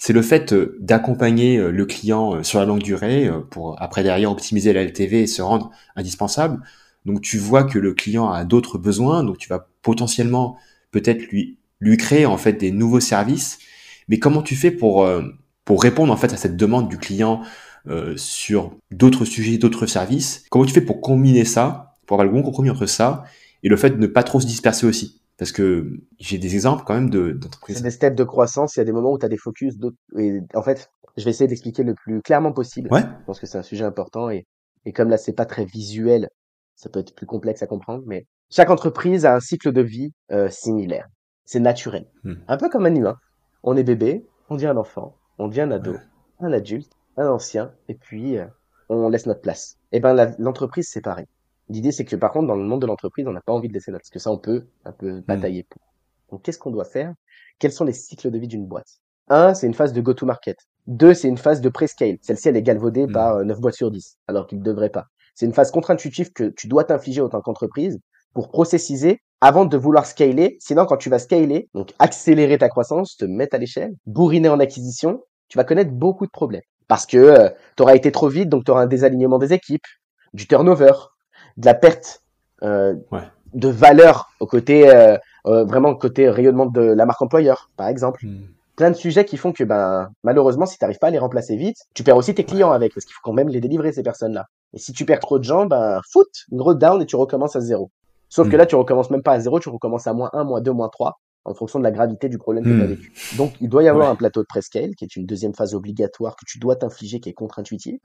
C'est le fait euh, d'accompagner euh, le client euh, sur la longue durée pour après derrière optimiser la LTV et se rendre indispensable. Donc tu vois que le client a d'autres besoins, donc tu vas potentiellement peut-être lui créer en fait des nouveaux services. Mais comment tu fais pour pour répondre en fait à cette demande du client sur d'autres sujets, d'autres services? Comment tu fais pour combiner ça, pour avoir le bon compromis entre ça et le fait de ne pas trop se disperser aussi? Parce que j'ai des exemples quand même de C'est d'entreprises. des steps de croissance, il y a des moments où tu as des focus, d'autres. Et en fait, je vais essayer d'expliquer le plus clairement possible. Ouais. Je pense que c'est un sujet important et, et comme là, c'est pas très visuel, ça peut être plus complexe à comprendre, mais chaque entreprise a un cycle de vie euh, similaire. C'est naturel. Hmm. Un peu comme un humain. On est bébé, on devient un enfant, on devient un ado, Ouais. un adulte, un ancien, et puis euh, on laisse notre place. Et ben la- l'entreprise, c'est pareil. L'idée, c'est que par contre, dans le monde de l'entreprise, on n'a pas envie de laisser notre, parce que ça, on peut un peu batailler pour. Donc, qu'est-ce qu'on doit faire? Quels sont les cycles de vie d'une boîte? Un, c'est une phase de go-to-market. Deux, c'est une phase de pre-scale. Celle-ci, elle est galvaudée Hmm. par euh, 9 boîtes sur 10, alors qu'il ne devrait pas. C'est une phase contre-intuitive que tu dois t'infliger en tant qu'entreprise pour processiser avant de vouloir scaler. Sinon, quand tu vas scaler, donc accélérer ta croissance, te mettre à l'échelle, bourriner en acquisition, tu vas connaître beaucoup de problèmes. Parce que tu auras été trop vite, donc tu auras un désalignement des équipes, du turnover, de la perte euh, Ouais. de valeur au côté euh, euh, vraiment côté rayonnement de la marque employeur, par exemple. Hmm. Plein de sujets qui font que ben malheureusement si tu n'arrives pas à les remplacer vite, tu perds aussi tes clients avec parce qu'il faut quand même les délivrer ces personnes-là. Et si tu perds trop de gens, ben foot, une road down et tu recommences à zéro. Sauf que Mm. là tu recommences même pas à zéro, tu recommences à moins 1, moins 2, moins 3 en fonction de la gravité du problème que tu as Mm. vécu. Donc il doit y avoir Ouais. un plateau de prescale qui est une deuxième phase obligatoire que tu dois t'infliger qui est contre-intuitive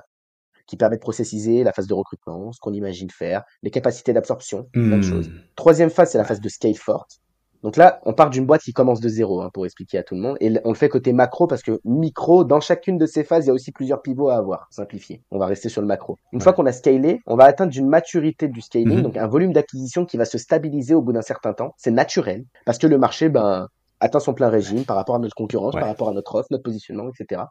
qui permet de processiser la phase de recrutement, ce qu'on imagine faire, les capacités d'absorption, plein de choses. Hmm. Troisième phase, c'est la phase de scale forte. Donc là, on part d'une boîte qui commence de zéro, hein, pour expliquer à tout le monde. Et on le fait côté macro parce que micro, dans chacune de ces phases, il y a aussi plusieurs pivots à avoir. Simplifié. On va rester sur le macro. Une Ouais. fois qu'on a scalé, on va atteindre une maturité du scaling, Mhm. donc un volume d'acquisition qui va se stabiliser au bout d'un certain temps. C'est naturel parce que le marché, ben, atteint son plein régime par rapport à notre concurrence, Ouais. par rapport à notre offre, notre positionnement, etc.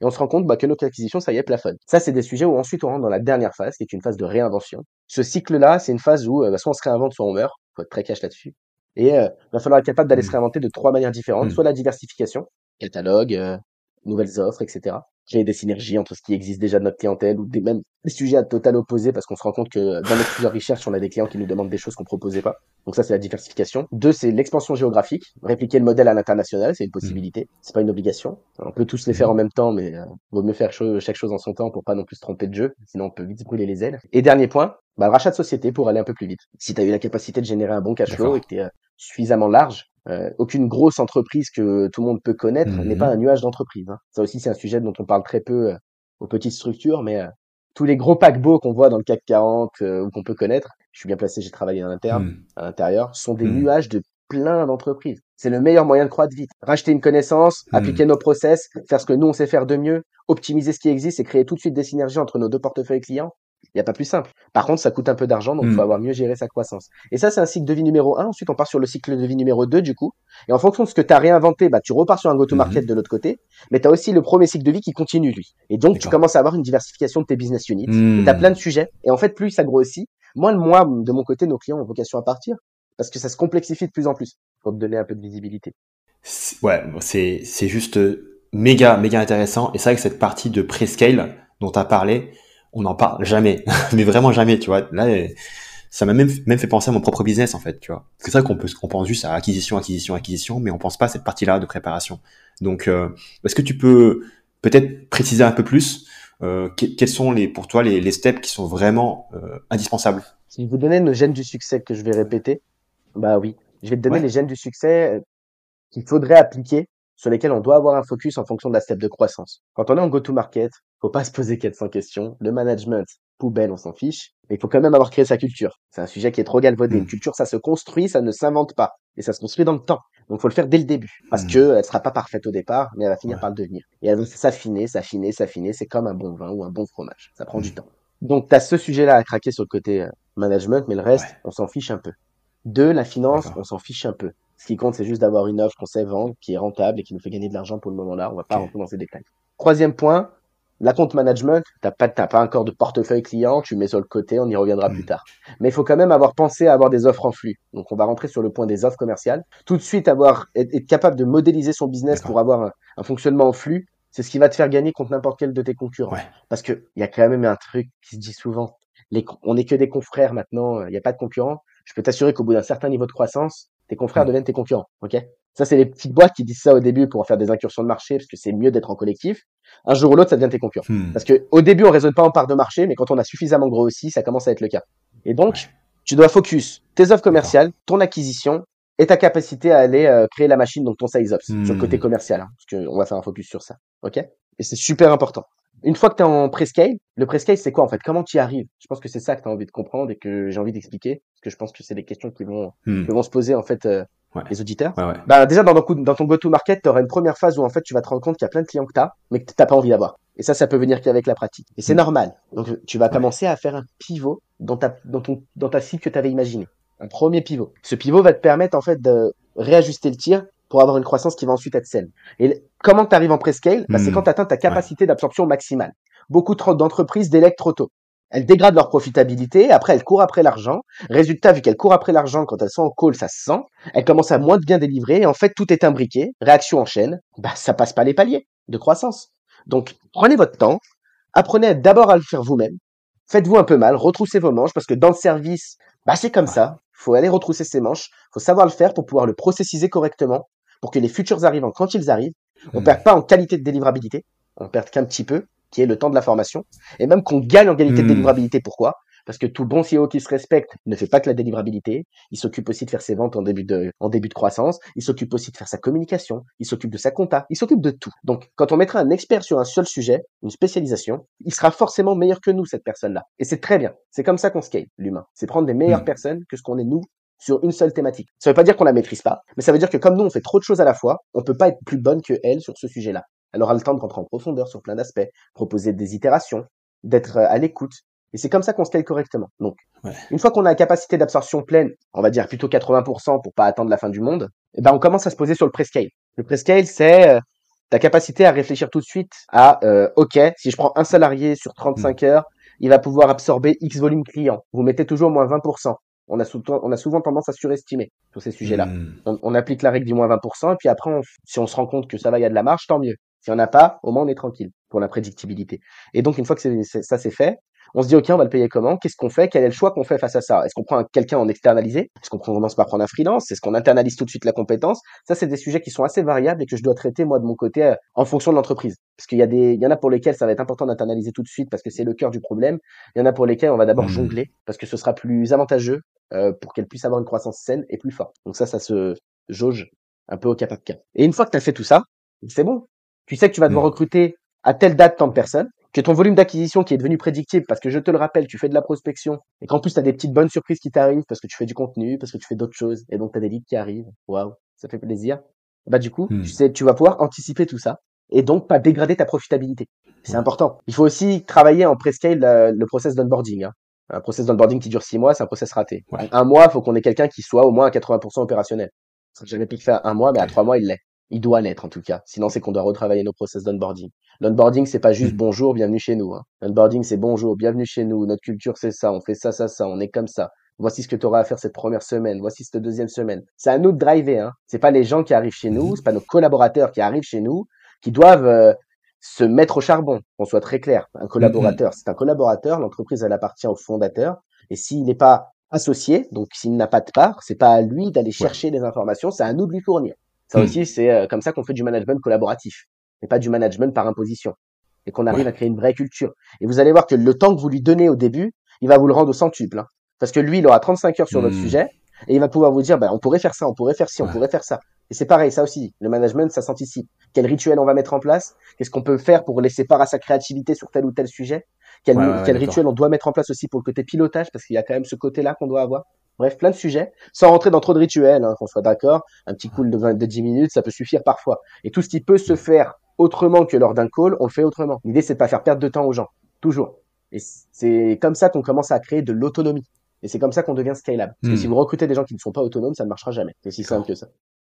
Et on se rend compte bah, que notre acquisition, ça y est, plafonne. Ça, c'est des sujets où ensuite on rentre dans la dernière phase, qui est une phase de réinvention. Ce cycle-là, c'est une phase où euh, bah, soit on se réinvente, soit on meurt. Faut être très cash là-dessus. Et euh, va falloir être capable d'aller Mm. se réinventer de trois manières différentes. Mm. Soit la diversification, catalogue, euh, nouvelles offres, etc. Créer des synergies entre ce qui existe déjà de notre clientèle ou des, même des sujets à total opposé parce qu'on se rend compte que dans notre plusieurs recherches, on a des clients qui nous demandent des choses qu'on proposait pas. Donc ça, c'est la diversification. Deux, c'est l'expansion géographique. Répliquer le modèle à l'international, c'est une possibilité. C'est pas une obligation. On peut tous les faire en même temps, mais euh, vaut mieux faire cho- chaque chose en son temps pour pas non plus se tromper de jeu. Sinon, on peut vite brûler les ailes. Et dernier point, bah, le rachat de société pour aller un peu plus vite. Si tu as eu la capacité de générer un bon cash flow et que tu es suffisamment large, euh, aucune grosse entreprise que tout le monde peut connaître Mhm. n'est pas un nuage d'entreprise. hein. Ça aussi, c'est un sujet dont on parle très peu euh, aux petites structures, mais euh, tous les gros paquebots qu'on voit dans le CAC 40 euh, ou qu'on peut connaître, je suis bien placé, j'ai travaillé en interne, Hmm. à l'intérieur, sont des Hmm. nuages de plein d'entreprises. C'est le meilleur moyen de croître vite. Racheter une connaissance, appliquer nos process, faire ce que nous on sait faire de mieux, optimiser ce qui existe et créer tout de suite des synergies entre nos deux portefeuilles clients. Il n'y a pas plus simple. Par contre, ça coûte un peu d'argent, donc il Hmm. faut avoir mieux géré sa croissance. Et ça, c'est un cycle de vie numéro un. Ensuite, on part sur le cycle de vie numéro 2, du coup. Et en fonction de ce que tu as réinventé, bah, tu repars sur un go-to-market de l'autre côté. Mais tu as aussi le premier cycle de vie qui continue, lui. Et donc, tu commences à avoir une diversification de tes business units. Hmm. Tu as plein de sujets. Et en fait, plus ça grossit, moins moi, de mon côté, nos clients ont vocation à partir. Parce que ça se complexifie de plus en plus. Pour te donner un peu de visibilité. Ouais, c'est c'est juste euh, méga méga intéressant et c'est vrai que cette partie de prescale dont tu as parlé, on n'en parle jamais, mais vraiment jamais, tu vois. Là, ça m'a même même fait penser à mon propre business en fait, tu vois. C'est vrai qu'on peut on pense juste à acquisition, acquisition, acquisition, mais on pense pas à cette partie-là de préparation. Donc, euh, est-ce que tu peux peut-être préciser un peu plus euh, que- quels sont les pour toi les, les steps qui sont vraiment euh, indispensables? Si je vous donnais nos gènes du succès que je vais répéter, bah oui, je vais te donner Ouais. les gènes du succès euh, qu'il faudrait appliquer, sur lesquels on doit avoir un focus en fonction de la step de croissance. Quand on est en go-to-market, faut pas se poser 400 questions. Le management, poubelle, on s'en fiche. Mais il faut quand même avoir créé sa culture. C'est un sujet qui est trop galvaudé. Une culture, ça se construit, ça ne s'invente pas. Et ça se construit dans le temps. Donc faut le faire dès le début. Parce Mm. que elle sera pas parfaite au départ, mais elle va finir Ouais. par le devenir. Et elle va s'affiner, s'affiner, s'affiner. C'est comme un bon vin ou un bon fromage. Ça prend du temps. Donc tu as ce sujet-là à craquer sur le côté euh, management, mais le reste, Ouais. on s'en fiche un peu. Deux, la finance, on s'en fiche un peu. Ce qui compte, c'est juste d'avoir une offre qu'on sait vendre, qui est rentable et qui nous fait gagner de l'argent pour le moment-là. On va pas rentrer dans ces détails. Troisième point, la compte management. T'as pas, t'as pas encore de portefeuille client, tu mets sur le côté, on y reviendra plus tard. Mais il faut quand même avoir pensé à avoir des offres en flux. Donc on va rentrer sur le point des offres commerciales. Tout de suite avoir, être, être capable de modéliser son business pour avoir un, un fonctionnement en flux. C'est ce qui va te faire gagner contre n'importe quel de tes concurrents. Ouais. Parce que il y a quand même un truc qui se dit souvent. Les, on n'est que des confrères maintenant, il n'y a pas de concurrents. Je peux t'assurer qu'au bout d'un certain niveau de croissance, tes confrères deviennent tes concurrents. Ok? Ça, c'est les petites boîtes qui disent ça au début pour faire des incursions de marché, parce que c'est mieux d'être en collectif. Un jour ou l'autre, ça devient tes concurrents. Hmm. Parce que au début, on raisonne pas en part de marché, mais quand on a suffisamment grossi, ça commence à être le cas. Et donc, Ouais. tu dois focus tes offres commerciales, ton acquisition et ta capacité à aller euh, créer la machine, donc ton sales ops, Hmm. sur le côté commercial, hein, parce qu'on va faire un focus sur ça. Ok? Et c'est super important. Une fois que tu es en prescale, le prescale, c'est quoi en fait? Comment tu y arrives? Je pense que c'est ça que tu as envie de comprendre et que j'ai envie d'expliquer, parce que je pense que c'est des questions qui vont, Hmm. que vont se poser en fait euh, Ouais. les auditeurs. Ouais, ouais. Bah, déjà, dans ton, coup- dans ton go-to-market, tu auras une première phase où en fait, tu vas te rendre compte qu'il y a plein de clients que tu as, mais que tu n'as pas envie d'avoir. Et ça, ça peut venir qu'avec la pratique. Et c'est Mm. normal. Donc, tu vas commencer à faire un pivot dans ta, dans ton, dans ta cible que tu avais imaginé. Un premier pivot. Ce pivot va te permettre en fait de réajuster le tir pour avoir une croissance qui va ensuite être saine. Et comment tu arrives en prescale? Bah, C'est Mm. quand tu atteins ta capacité d'absorption maximale. Beaucoup trop d'entreprises délèguent trop tôt. Elles dégradent leur profitabilité, après elles courent après l'argent. Résultat, vu qu'elles courent après l'argent, quand elles sont en call, ça se sent. Elles commencent à moins de bien délivrer, et en fait, tout est imbriqué. Réaction en chaîne, bah, ça passe pas les paliers de croissance. Donc, prenez votre temps, apprenez d'abord à le faire vous-même. Faites-vous un peu mal, retroussez vos manches, parce que dans le service, bah, c'est comme Ouais. ça. Faut aller retrousser ses manches, faut savoir le faire pour pouvoir le processiser correctement, pour que les futurs arrivants, quand ils arrivent, on Hmm. perd pas en qualité de délivrabilité, on perd qu'un petit peu, qui est le temps de la formation, et même qu'on gagne en qualité de Hmm. délivrabilité. Pourquoi? Parce que tout bon CEO qui se respecte ne fait pas que la délivrabilité, il s'occupe aussi de faire ses ventes en début de, en début de croissance, il s'occupe aussi de faire sa communication, il s'occupe de sa compta, il s'occupe de tout. Donc, quand on mettra un expert sur un seul sujet, une spécialisation, il sera forcément meilleur que nous, cette personne-là. Et c'est très bien. C'est comme ça qu'on scale, l'humain. C'est prendre des meilleures Hmm. personnes que ce qu'on est nous sur une seule thématique. Ça veut pas dire qu'on la maîtrise pas, mais ça veut dire que comme nous, on fait trop de choses à la fois, on peut pas être plus bonne que elle sur ce sujet-là. Elle aura le temps de rentrer en profondeur sur plein d'aspects, proposer des itérations, d'être euh, à l'écoute. Et c'est comme ça qu'on scale correctement. Donc, Ouais. une fois qu'on a la capacité d'absorption pleine, on va dire plutôt 80% pour pas attendre la fin du monde, eh ben on commence à se poser sur le prescale. Le prescale, c'est euh, ta capacité à réfléchir tout de suite à, euh, ok, si je prends un salarié sur 35 heures, il va pouvoir absorber X volume client. Vous mettez toujours moins 20%. On a, souvent, on a souvent tendance à surestimer sur ces sujets-là. Hmm. On, on applique la règle du moins 20%, et puis après, on- si on se rend compte que ça va, il y a de la marge, tant mieux. S'il n'y en a pas, au moins on est tranquille pour la prédictibilité. Et donc, une fois que ça c'est fait, on se dit, OK, on va le payer comment? Qu'est-ce qu'on fait? Quel est le choix qu'on fait face à ça? Est-ce qu'on prend un- quelqu'un en externalisé? Est-ce qu'on commence par prendre un freelance? Est-ce qu'on internalise tout de suite la compétence? Ça, c'est des sujets qui sont assez variables et que je dois traiter, moi, de mon côté, euh, en fonction de l'entreprise. Parce qu'il y, a des, il y en a pour lesquels ça va être important d'internaliser tout de suite parce que c'est le cœur du problème. Il y en a pour lesquels on va d'abord Mhm. jongler parce que ce sera plus avantageux euh, pour qu'elles puissent avoir une croissance saine et plus forte. Donc ça, ça se jauge un peu au cas par cas. Et une fois que tu as fait tout ça, c'est bon. Tu sais que tu vas devoir Mhm. recruter à telle date tant de personnes, que ton volume d'acquisition qui est devenu prédictible parce que je te le rappelle, tu fais de la prospection et qu'en plus tu as des petites bonnes surprises qui t'arrivent parce que tu fais du contenu, parce que tu fais d'autres choses et donc tu as des leads qui arrivent. Waouh. ça fait plaisir. Bah du coup, Hmm. tu sais, tu vas pouvoir anticiper tout ça et donc pas dégrader ta profitabilité. C'est important. Il faut aussi travailler en prescale euh, le process d'onboarding. Hein. Un process d'onboarding qui dure six mois, c'est un process raté. Ouais. Un mois, faut qu'on ait quelqu'un qui soit au moins à 80% opérationnel. Ça jamais pu faire un mois, mais à trois mois, il l'est. Il doit l'être en tout cas. Sinon, c'est qu'on doit retravailler nos process d'onboarding. L'onboarding, c'est pas juste Hmm. bonjour, bienvenue chez nous. Hein. L'onboarding, c'est bonjour, bienvenue chez nous. Notre culture, c'est ça. On fait ça, ça, ça. On est comme ça. Voici ce que tu auras à faire cette première semaine. Voici cette deuxième semaine. C'est à nous de driver. Hein. C'est pas les gens qui arrivent chez nous. Mhm. C'est pas nos collaborateurs qui arrivent chez nous qui doivent euh, se mettre au charbon. Qu'on soit très clair. Un collaborateur, c'est un collaborateur. L'entreprise, elle appartient au fondateur. Et s'il n'est pas associé, donc s'il n'a pas de part, c'est pas à lui d'aller chercher les informations. C'est à nous de lui fournir. Ça Mhm. aussi, c'est euh, comme ça qu'on fait du management collaboratif, et pas du management par imposition. Et qu'on arrive Ouais. à créer une vraie culture. Et vous allez voir que le temps que vous lui donnez au début, il va vous le rendre au centuple. Hein. Parce que lui, il aura 35 heures sur votre Hmm. sujet, et il va pouvoir vous dire, bah, on pourrait faire ça, on pourrait faire ci, on Ouais. pourrait faire ça. Et c'est pareil, ça aussi. Le management, ça s'anticipe. Quel rituel on va mettre en place? Qu'est-ce qu'on peut faire pour laisser part à sa créativité sur tel ou tel sujet? Quel, Ouais, ouais, quel d'accord. rituel on doit mettre en place aussi pour le côté pilotage Parce qu'il y a quand même ce côté-là qu'on doit avoir. Bref, plein de sujets, sans rentrer dans trop de rituels, hein, qu'on soit d'accord. Un petit call de, 20, de 10 minutes, ça peut suffire parfois. Et tout ce qui peut se faire autrement que lors d'un call, on le fait autrement. L'idée, c'est de pas faire perdre de temps aux gens. Toujours. Et c'est comme ça qu'on commence à créer de l'autonomie. Et c'est comme ça qu'on devient scalable. Parce que Hmm. si vous recrutez des gens qui ne sont pas autonomes, ça ne marchera jamais. C'est aussi simple que ça.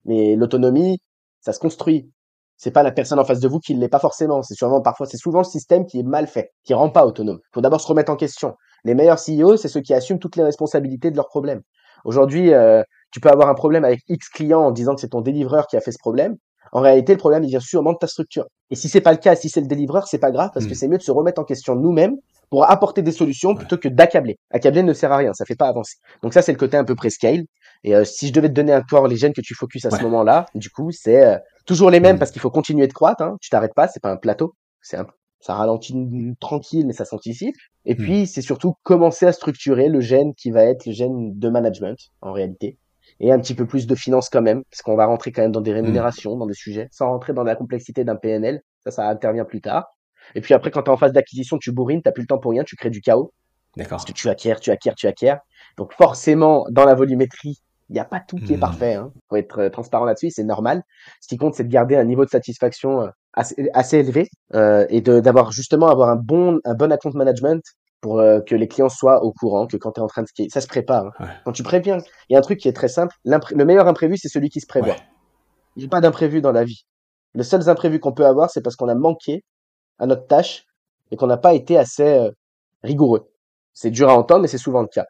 Mais l'autonomie, ça se construit. C'est pas la personne en face de vous qui l'est pas forcément. C'est souvent, parfois, c'est souvent le système qui est mal fait, qui rend pas autonome. Faut d'abord se remettre en question. Les meilleurs CEO, c'est ceux qui assument toutes les responsabilités de leurs problèmes. Aujourd'hui, euh, tu peux avoir un problème avec X client en disant que c'est ton délivreur qui a fait ce problème. En réalité, le problème, il vient sûrement de ta structure. Et si c'est pas le cas, si c'est le délivreur, c'est pas grave parce que Mm. c'est mieux de se remettre en question nous-mêmes pour apporter des solutions plutôt que d'accabler. Accabler ne sert à rien, ça fait pas avancer. Donc ça, c'est le côté un peu prescale. Et euh, si je devais te donner encore les gènes que tu focuses à ce moment-là, du coup, c'est euh, toujours les mêmes Mm. parce qu'il faut continuer de croître. Hein. Tu t'arrêtes pas, c'est pas un plateau. C'est un, ça ralentit tranquille, mais ça s'anticipe. Et Mm. puis, c'est surtout commencer à structurer le gène qui va être le gène de management en réalité et un petit peu plus de finance quand même, parce qu'on va rentrer quand même dans des rémunérations, dans des sujets, sans rentrer dans la complexité d'un PNL. Ça, ça intervient plus tard. Et puis après, quand tu es en phase d'acquisition, tu bourrines, t'as plus le temps pour rien, tu crées du chaos, D'accord. parce que tu acquiers, tu acquiers, tu acquiers. Donc forcément, dans la volumétrie, il n'y a pas tout qui est Hmm. parfait. Hein. faut être euh, transparent là-dessus, c'est normal. Ce qui compte, c'est de garder un niveau de satisfaction euh, assez, assez élevé euh, et de d'avoir justement avoir un bon un bon account management pour euh, que les clients soient au courant que quand tu es en train de skier, ça se prépare. hein. Ouais. Quand tu préviens, il y a un truc qui est très simple. Le meilleur imprévu, c'est celui qui se prévoit. Ouais. Il n'y a pas d'imprévu dans la vie. Les seuls imprévus qu'on peut avoir, c'est parce qu'on a manqué à notre tâche et qu'on n'a pas été assez euh, rigoureux. C'est dur à entendre, mais c'est souvent le cas.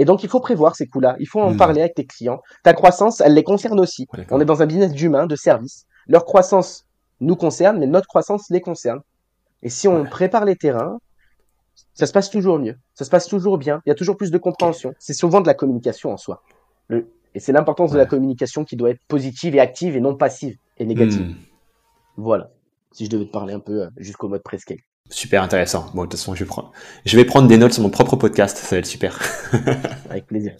Et donc, il faut prévoir ces coups-là. Il faut en Hmm. parler avec tes clients. Ta croissance, elle les concerne aussi. On est dans un business d'humain, de service. Leur croissance nous concerne, mais notre croissance les concerne. Et si on Ouais. prépare les terrains, ça se passe toujours mieux. Ça se passe toujours bien. Il y a toujours plus de compréhension. C'est souvent de la communication en soi. Le- Et c'est l'importance de la communication qui doit être positive et active et non passive et négative. Hmm. Voilà. Si je devais te parler un peu euh, jusqu'au mode presque. Super intéressant. Bon, de toute façon, je vais, prendre... je vais prendre des notes sur mon propre podcast. Ça va être super. Avec plaisir.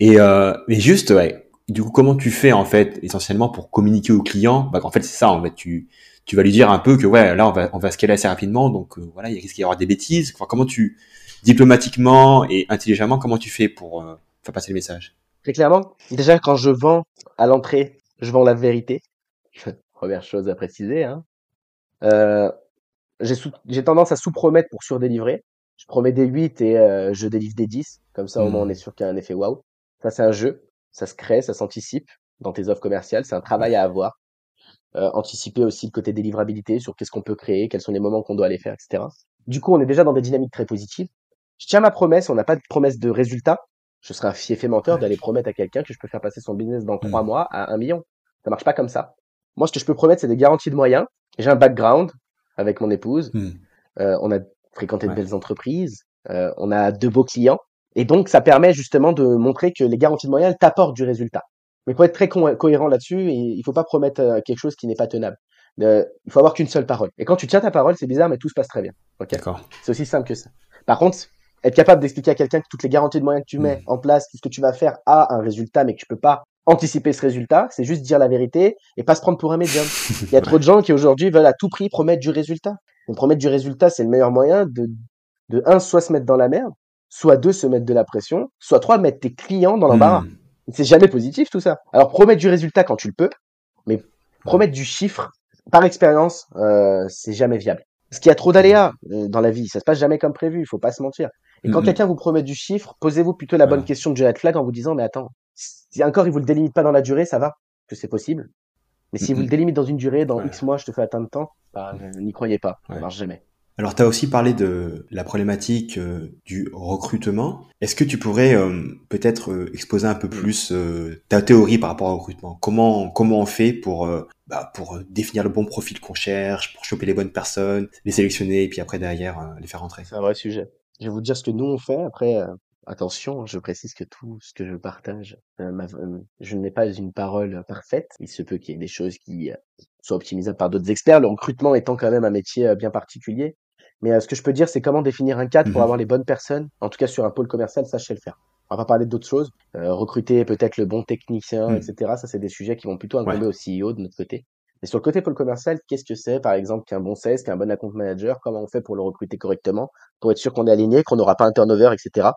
Et euh, mais juste, ouais. Du coup, comment tu fais en fait essentiellement pour communiquer au client? Bah, En fait, c'est ça. En fait, tu tu vas lui dire un peu que ouais, là, on va on va scaler assez rapidement. Donc euh, voilà, il risque d'y avoir des bêtises. Enfin, comment tu diplomatiquement et intelligemment, comment tu fais pour euh, faire passer le message? Très clairement, déjà quand je vends à l'entrée, je vends la vérité. Première chose à préciser. Hein. Euh, j'ai tendance à sous-promettre pour surdélivrer. Je promets des 8 et euh, je délivre des 10. Comme ça, au Hmm. moins, on est sûr qu'il y a un effet waouh. Ça, c'est un jeu. Ça se crée, ça s'anticipe dans tes offres commerciales. C'est un travail à avoir. Euh, anticiper aussi le côté délivrabilité sur qu'est-ce qu'on peut créer, quels sont les moments qu'on doit aller faire, etc. Du coup, on est déjà dans des dynamiques très positives. Je tiens ma promesse. On n'a pas de promesse de résultat. Je serais un fief et menteur d'aller promettre à quelqu'un que je peux faire passer son business dans trois Hmm. mois à un million. Ça marche pas comme ça. Moi, ce que je peux promettre, c'est des garanties de moyens. J'ai un background avec mon épouse. Hmm. Euh, on a fréquenté de belles entreprises. Euh, on a de beaux clients. Et donc, ça permet justement de montrer que les garanties de moyens, t'apportent du résultat. Mais faut être très co- cohérent là-dessus il faut pas promettre euh, quelque chose qui n'est pas tenable. Euh, il faut avoir qu'une seule parole. Et quand tu tiens ta parole, c'est bizarre, mais tout se passe très bien. D'accord. C'est aussi simple que ça. Par contre, être capable d'expliquer à quelqu'un que toutes les garanties de moyens que tu mets Mm. en place, tout ce que tu vas faire a un résultat, mais que tu peux pas anticiper ce résultat, c'est juste dire la vérité et pas se prendre pour un médium. Il y a trop de gens qui aujourd'hui veulent à tout prix promettre du résultat. Et promettre du résultat, c'est le meilleur moyen de, de un, soit se mettre dans la merde, soit deux, se mettre de la pression, soit trois, mettre tes clients dans l'embarras. Hmm. C'est jamais positif tout ça. Alors promettre du résultat quand tu le peux, mais promettre du chiffre par expérience, euh, c'est jamais viable. Parce qu'il y a trop d'aléas euh, dans la vie, ça se passe jamais comme prévu, il faut pas se mentir. Et quand quelqu'un vous promet du chiffre, posez-vous plutôt la bonne Ouais. question de red flag en vous disant mais attends, si encore il vous le délimite pas dans la durée, ça va, que c'est possible. Mais si vous le délimite dans une durée, dans Ouais. X mois, je te fais atteindre temps, bah, euh, n'y croyez pas, ça Ouais. marche jamais. Alors, tu as aussi parlé de la problématique euh, du recrutement. Est-ce que tu pourrais euh, peut-être euh, exposer un peu plus euh, ta théorie par rapport au recrutement? Comment comment on fait pour bah, pour définir le bon profil qu'on cherche, pour choper les bonnes personnes, les sélectionner et puis après derrière les faire rentrer? C'est un vrai sujet. Je vais vous dire ce que nous on fait. Après, euh, attention, hein, je précise que tout ce que je partage, euh, ma- euh, je n'ai pas une parole parfaite. Il se peut qu'il y ait des choses qui euh, soient optimisables par d'autres experts. Le recrutement étant quand même un métier euh, bien particulier. Mais euh, ce que je peux dire, c'est comment définir un cadre pour Mhm. avoir les bonnes personnes. En tout cas, sur un pôle commercial, ça, je sais le faire. On va pas parler d'autres choses. Euh, recruter peut-être le bon technicien, Mhm. etc. Ça, c'est des sujets qui vont plutôt incomber Ouais. au CEO de notre côté. Et sur le côté pôle commercial, qu'est-ce que c'est, par exemple, qu'un bon sales, qu'un bon account manager, comment on fait pour le recruter correctement, pour être sûr qu'on est aligné, qu'on n'aura pas un turnover, etc.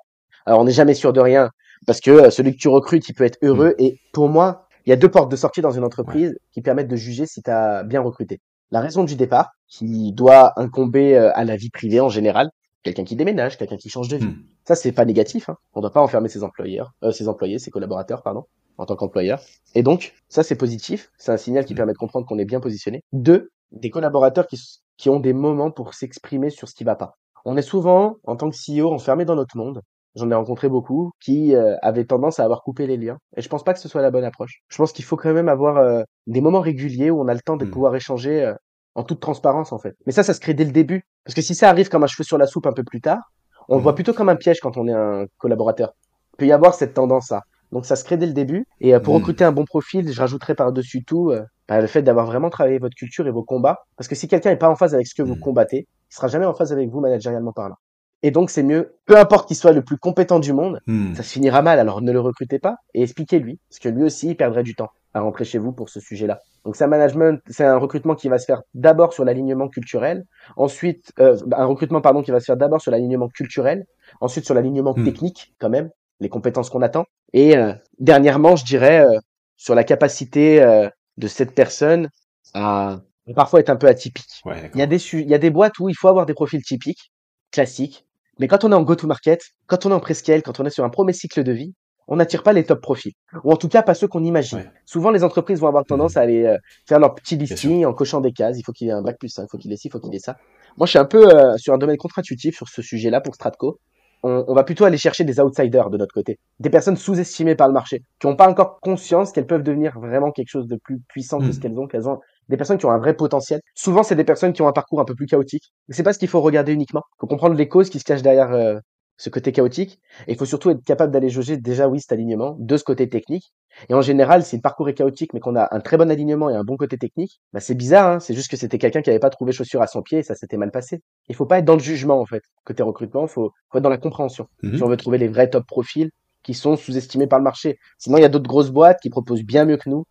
Alors, on n'est jamais sûr de rien, parce que euh, celui que tu recrutes, il peut être heureux. Et pour moi, il y a deux portes de sortie dans une entreprise qui permettent de juger si tu as bien recruté. La raison du départ, qui doit incomber euh, à la vie privée en général, quelqu'un qui déménage, quelqu'un qui change de vie. Hmm. Ça, c'est pas négatif. Hein. On doit pas enfermer ses employeurs, euh, ses employés, ses collaborateurs, pardon, en tant qu'employeur. Et donc, ça, c'est positif. C'est un signal qui Mm. permet de comprendre qu'on est bien positionné. Deux, des collaborateurs qui, qui ont des moments pour s'exprimer sur ce qui va pas. On est souvent, en tant que CEO, enfermé dans notre monde. J'en ai rencontré beaucoup qui euh, avaient tendance à avoir coupé les liens. Et je pense pas que ce soit la bonne approche. Je pense qu'il faut quand même avoir euh, des moments réguliers où on a le temps de Mm. pouvoir échanger euh, en toute transparence, en fait. Mais ça, ça se crée dès le début. Parce que si ça arrive comme un cheveu sur la soupe un peu plus tard, on le voit plutôt comme un piège quand on est un collaborateur. Il peut y avoir cette tendance-là. Donc ça se crée dès le début. Et euh, pour Mhm. recruter un bon profil, je rajouterais par-dessus tout euh, bah, le fait d'avoir vraiment travaillé votre culture et vos combats. Parce que si quelqu'un n'est pas en phase avec ce que vous Mhm. combattez, il sera jamais en phase avec vous managérialement parlant. Et donc c'est mieux, peu importe qu'il soit le plus compétent du monde, Hmm. ça se finira mal. Alors ne le recrutez pas et expliquez-lui, parce que lui aussi il perdrait du temps à rentrer chez vous pour ce sujet-là. Donc c'est un management, c'est un recrutement qui va se faire d'abord sur l'alignement culturel, ensuite euh, un recrutement pardon qui va se faire d'abord sur l'alignement culturel, ensuite sur l'alignement Hmm. technique quand même, les compétences qu'on attend, et euh, dernièrement je dirais euh, sur la capacité euh, de cette personne à parfois être un peu atypique. Ouais. Il y a des il y a des boîtes où il faut avoir des profils typiques, classiques, mais quand on est en go-to-market, quand on est en prescale, quand on est sur un premier cycle de vie, on n'attire pas les top profils, ou en tout cas pas ceux qu'on imagine. Ouais. Souvent, les entreprises vont avoir tendance Mhm. à aller euh, faire leur petit listing en cochant des cases. Il faut qu'il ait un bac plus 5, il faut qu'il ait ci, il faut qu'il ait ça. Moi, je suis un peu euh, sur un domaine contre-intuitif sur ce sujet-là pour Stratco. On, on va plutôt aller chercher des outsiders de notre côté, des personnes sous-estimées par le marché, qui n'ont pas encore conscience qu'elles peuvent devenir vraiment quelque chose de plus puissant que Mhm. ce qu'elles ont, qu'elles ont des personnes qui ont un vrai potentiel. Souvent, c'est des personnes qui ont un parcours un peu plus chaotique. Mais c'est pas ce qu'il faut regarder uniquement. Il faut comprendre les causes qui se cachent derrière euh, ce côté chaotique. Et il faut surtout être capable d'aller jauger déjà, oui, cet alignement, de ce côté technique. Et en général, si le parcours est chaotique, mais qu'on a un très bon alignement et un bon côté technique, bah c'est bizarre, hein c'est juste que c'était quelqu'un qui avait pas trouvé chaussure à son pied et ça s'était mal passé. Il faut pas être dans le jugement, en fait. Côté recrutement, faut, faut être dans la compréhension. Mhm. Si on veut trouver les vrais top profils qui sont sous-estimés par le marché. Sinon, il y a d'autres grosses boîtes qui proposent bien mieux que nous.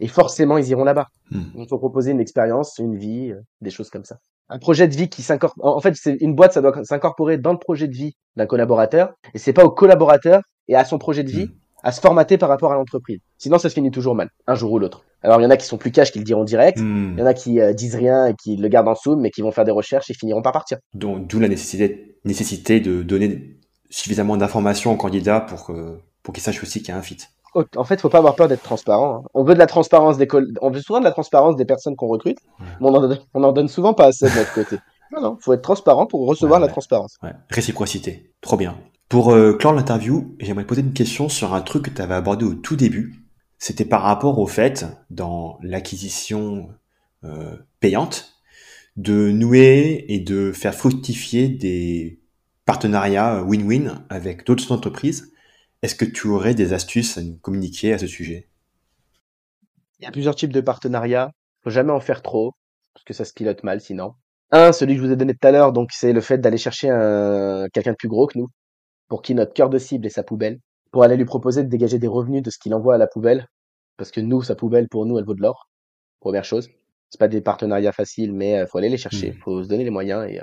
Et forcément, ils iront là-bas. Hmm. Il faut proposer une expérience, une vie, euh, des choses comme ça. Un projet de vie qui s'incorpore. En fait, c'est une boîte, ça doit s'incorporer dans le projet de vie d'un collaborateur. Et c'est pas au collaborateur et à son projet de vie Hmm. à se formater par rapport à l'entreprise. Sinon, ça se finit toujours mal, un jour ou l'autre. Alors, il y en a qui sont plus cash, qui le diront direct. Hmm. Il y en a qui euh, disent rien et qui le gardent en sous, mais qui vont faire des recherches et finiront par partir. Donc, d'où la nécessité, nécessité de donner suffisamment d'informations au candidat pour que, pour qu'il sache aussi qu'il y a un fit. En fait, faut pas avoir peur d'être transparent. hein. On veut de la transparence des on veut souvent de la transparence des personnes qu'on recrute, Ouais. mais on en, donne- on en donne souvent pas assez de notre côté. Non, non, faut être transparent pour recevoir Ouais, la transparence. Réciprocité. Trop bien. Pour euh, clore l'interview, j'aimerais te poser une question sur un truc que tu avais abordé au tout début. C'était par rapport au fait, dans l'acquisition euh, payante, de nouer et de faire fructifier des partenariats win-win avec d'autres entreprises. Est-ce que tu aurais des astuces à nous communiquer à ce sujet? Il y a plusieurs types de partenariats. Faut jamais en faire trop, parce que ça se pilote mal sinon. Un, celui que je vous ai donné tout à l'heure, donc c'est le fait d'aller chercher un quelqu'un de plus gros que nous, pour qui notre cœur de cible est sa poubelle, pour aller lui proposer de dégager des revenus de ce qu'il envoie à la poubelle, parce que nous, sa poubelle, pour nous, elle vaut de l'or. Première chose. C'est pas des partenariats faciles, mais euh, faut aller les chercher, Mhm. faut se donner les moyens et euh,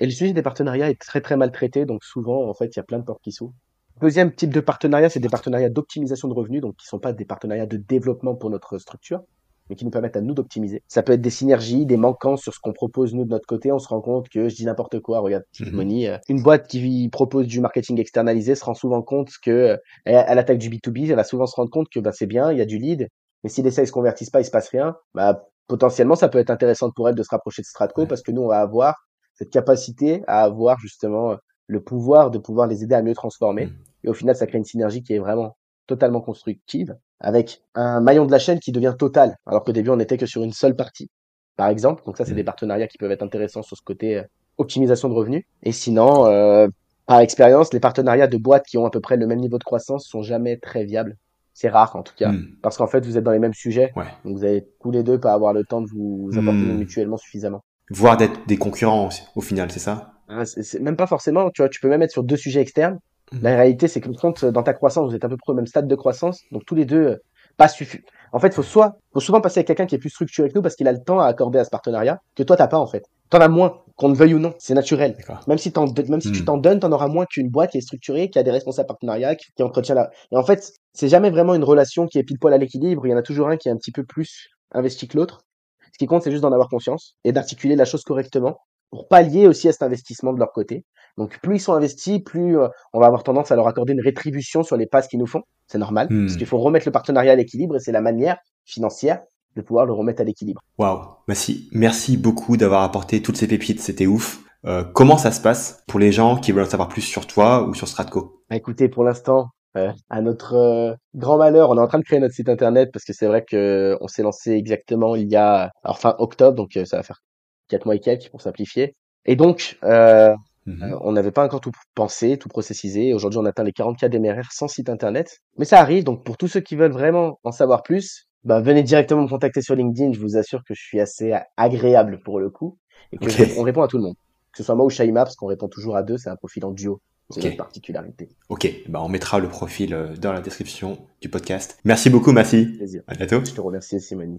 et le sujet des partenariats est très très mal traité, donc souvent en fait il y a plein de portes qui s'ouvrent. Deuxième type de partenariat, c'est des partenariats d'optimisation de revenus, donc qui sont pas des partenariats de développement pour notre structure, mais qui nous permettent à nous d'optimiser. Ça peut être des synergies, des manquants sur ce qu'on propose nous de notre côté. On se rend compte que je dis n'importe quoi. Regarde, Mhm. Money, euh, une boîte qui propose du marketing externalisé se rend souvent compte que euh, elle, elle attaque du B2B, elle va souvent se rendre compte que bah, c'est bien, il y a du lead, mais si les sales se convertissent pas, il se passe rien. Bah, potentiellement, ça peut être intéressant pour elle de se rapprocher de Stratco Ouais. parce que nous, on va avoir cette capacité à avoir justement euh, le pouvoir de pouvoir les aider à mieux transformer. Mhm. Et au final, ça crée une synergie qui est vraiment totalement constructive avec un maillon de la chaîne qui devient total, alors qu'au début, on n'était que sur une seule partie, par exemple. Donc ça, c'est Mhm. des partenariats qui peuvent être intéressants sur ce côté euh, optimisation de revenus. Et sinon, euh, par expérience, les partenariats de boîtes qui ont à peu près le même niveau de croissance sont jamais très viables. C'est rare, en tout cas. Hmm. Parce qu'en fait, vous êtes dans les mêmes sujets. Ouais. Donc vous allez tous les deux pas avoir le temps de vous apporter Hmm. mutuellement suffisamment. Voire d'être des concurrents au final, c'est ça? Ah, c'est même pas forcément, tu vois, tu peux même être sur deux sujets externes. Mhm. La réalité, c'est que compte dans ta croissance, vous êtes à peu près au même stade de croissance, donc tous les deux euh, pas suffi. En fait, faut soit, faut souvent passer avec quelqu'un qui est plus structuré que nous parce qu'il a le temps à accorder à ce partenariat que toi t'as pas en fait. T'en as moins, qu'on le veuille ou non, c'est naturel. Même si, même si tu Hmm. t'en donnes, t'en auras moins qu'une boîte qui est structurée, qui a des responsables partenariats, qui, qui entretient la. Et en fait, c'est jamais vraiment une relation qui est pile poil à l'équilibre. Il y en a toujours un qui est un petit peu plus investi que l'autre. Ce qui compte, c'est juste d'en avoir conscience et d'articuler la chose correctement pour pallier aussi à cet investissement de leur côté. Donc, plus ils sont investis, plus euh, on va avoir tendance à leur accorder une rétribution sur les passes qu'ils nous font. C'est normal, Hmm. parce qu'il faut remettre le partenariat à l'équilibre et c'est la manière financière de pouvoir le remettre à l'équilibre. Waouh, merci, merci beaucoup d'avoir apporté toutes ces pépites, c'était ouf. Euh, comment ça se passe pour les gens qui veulent en savoir plus sur toi ou sur Stratco? Bah, écoutez, pour l'instant, euh, à notre euh, grand malheur, on est en train de créer notre site internet parce que c'est vrai que euh, on s'est lancé exactement il y a alors fin octobre, donc euh, ça va faire quatre mois et quelques pour simplifier. Et donc, euh, Mhm. euh, on n'avait pas encore tout pensé, tout processisé. Aujourd'hui, on atteint les 40K d'MRR sans site internet. Mais ça arrive, donc pour tous ceux qui veulent vraiment en savoir plus, bah, venez directement me contacter sur LinkedIn. Je vous assure que je suis assez agréable pour le coup et que je on répond à tout le monde. Que ce soit moi ou Shaima, parce qu'on répond toujours à deux, c'est un profil en duo. C'est Ok. notre particularité. Ok, bah on mettra le profil euh, dans la description du podcast. Merci beaucoup, Massy. Plaisir. À bientôt. Je te remercie, Simone.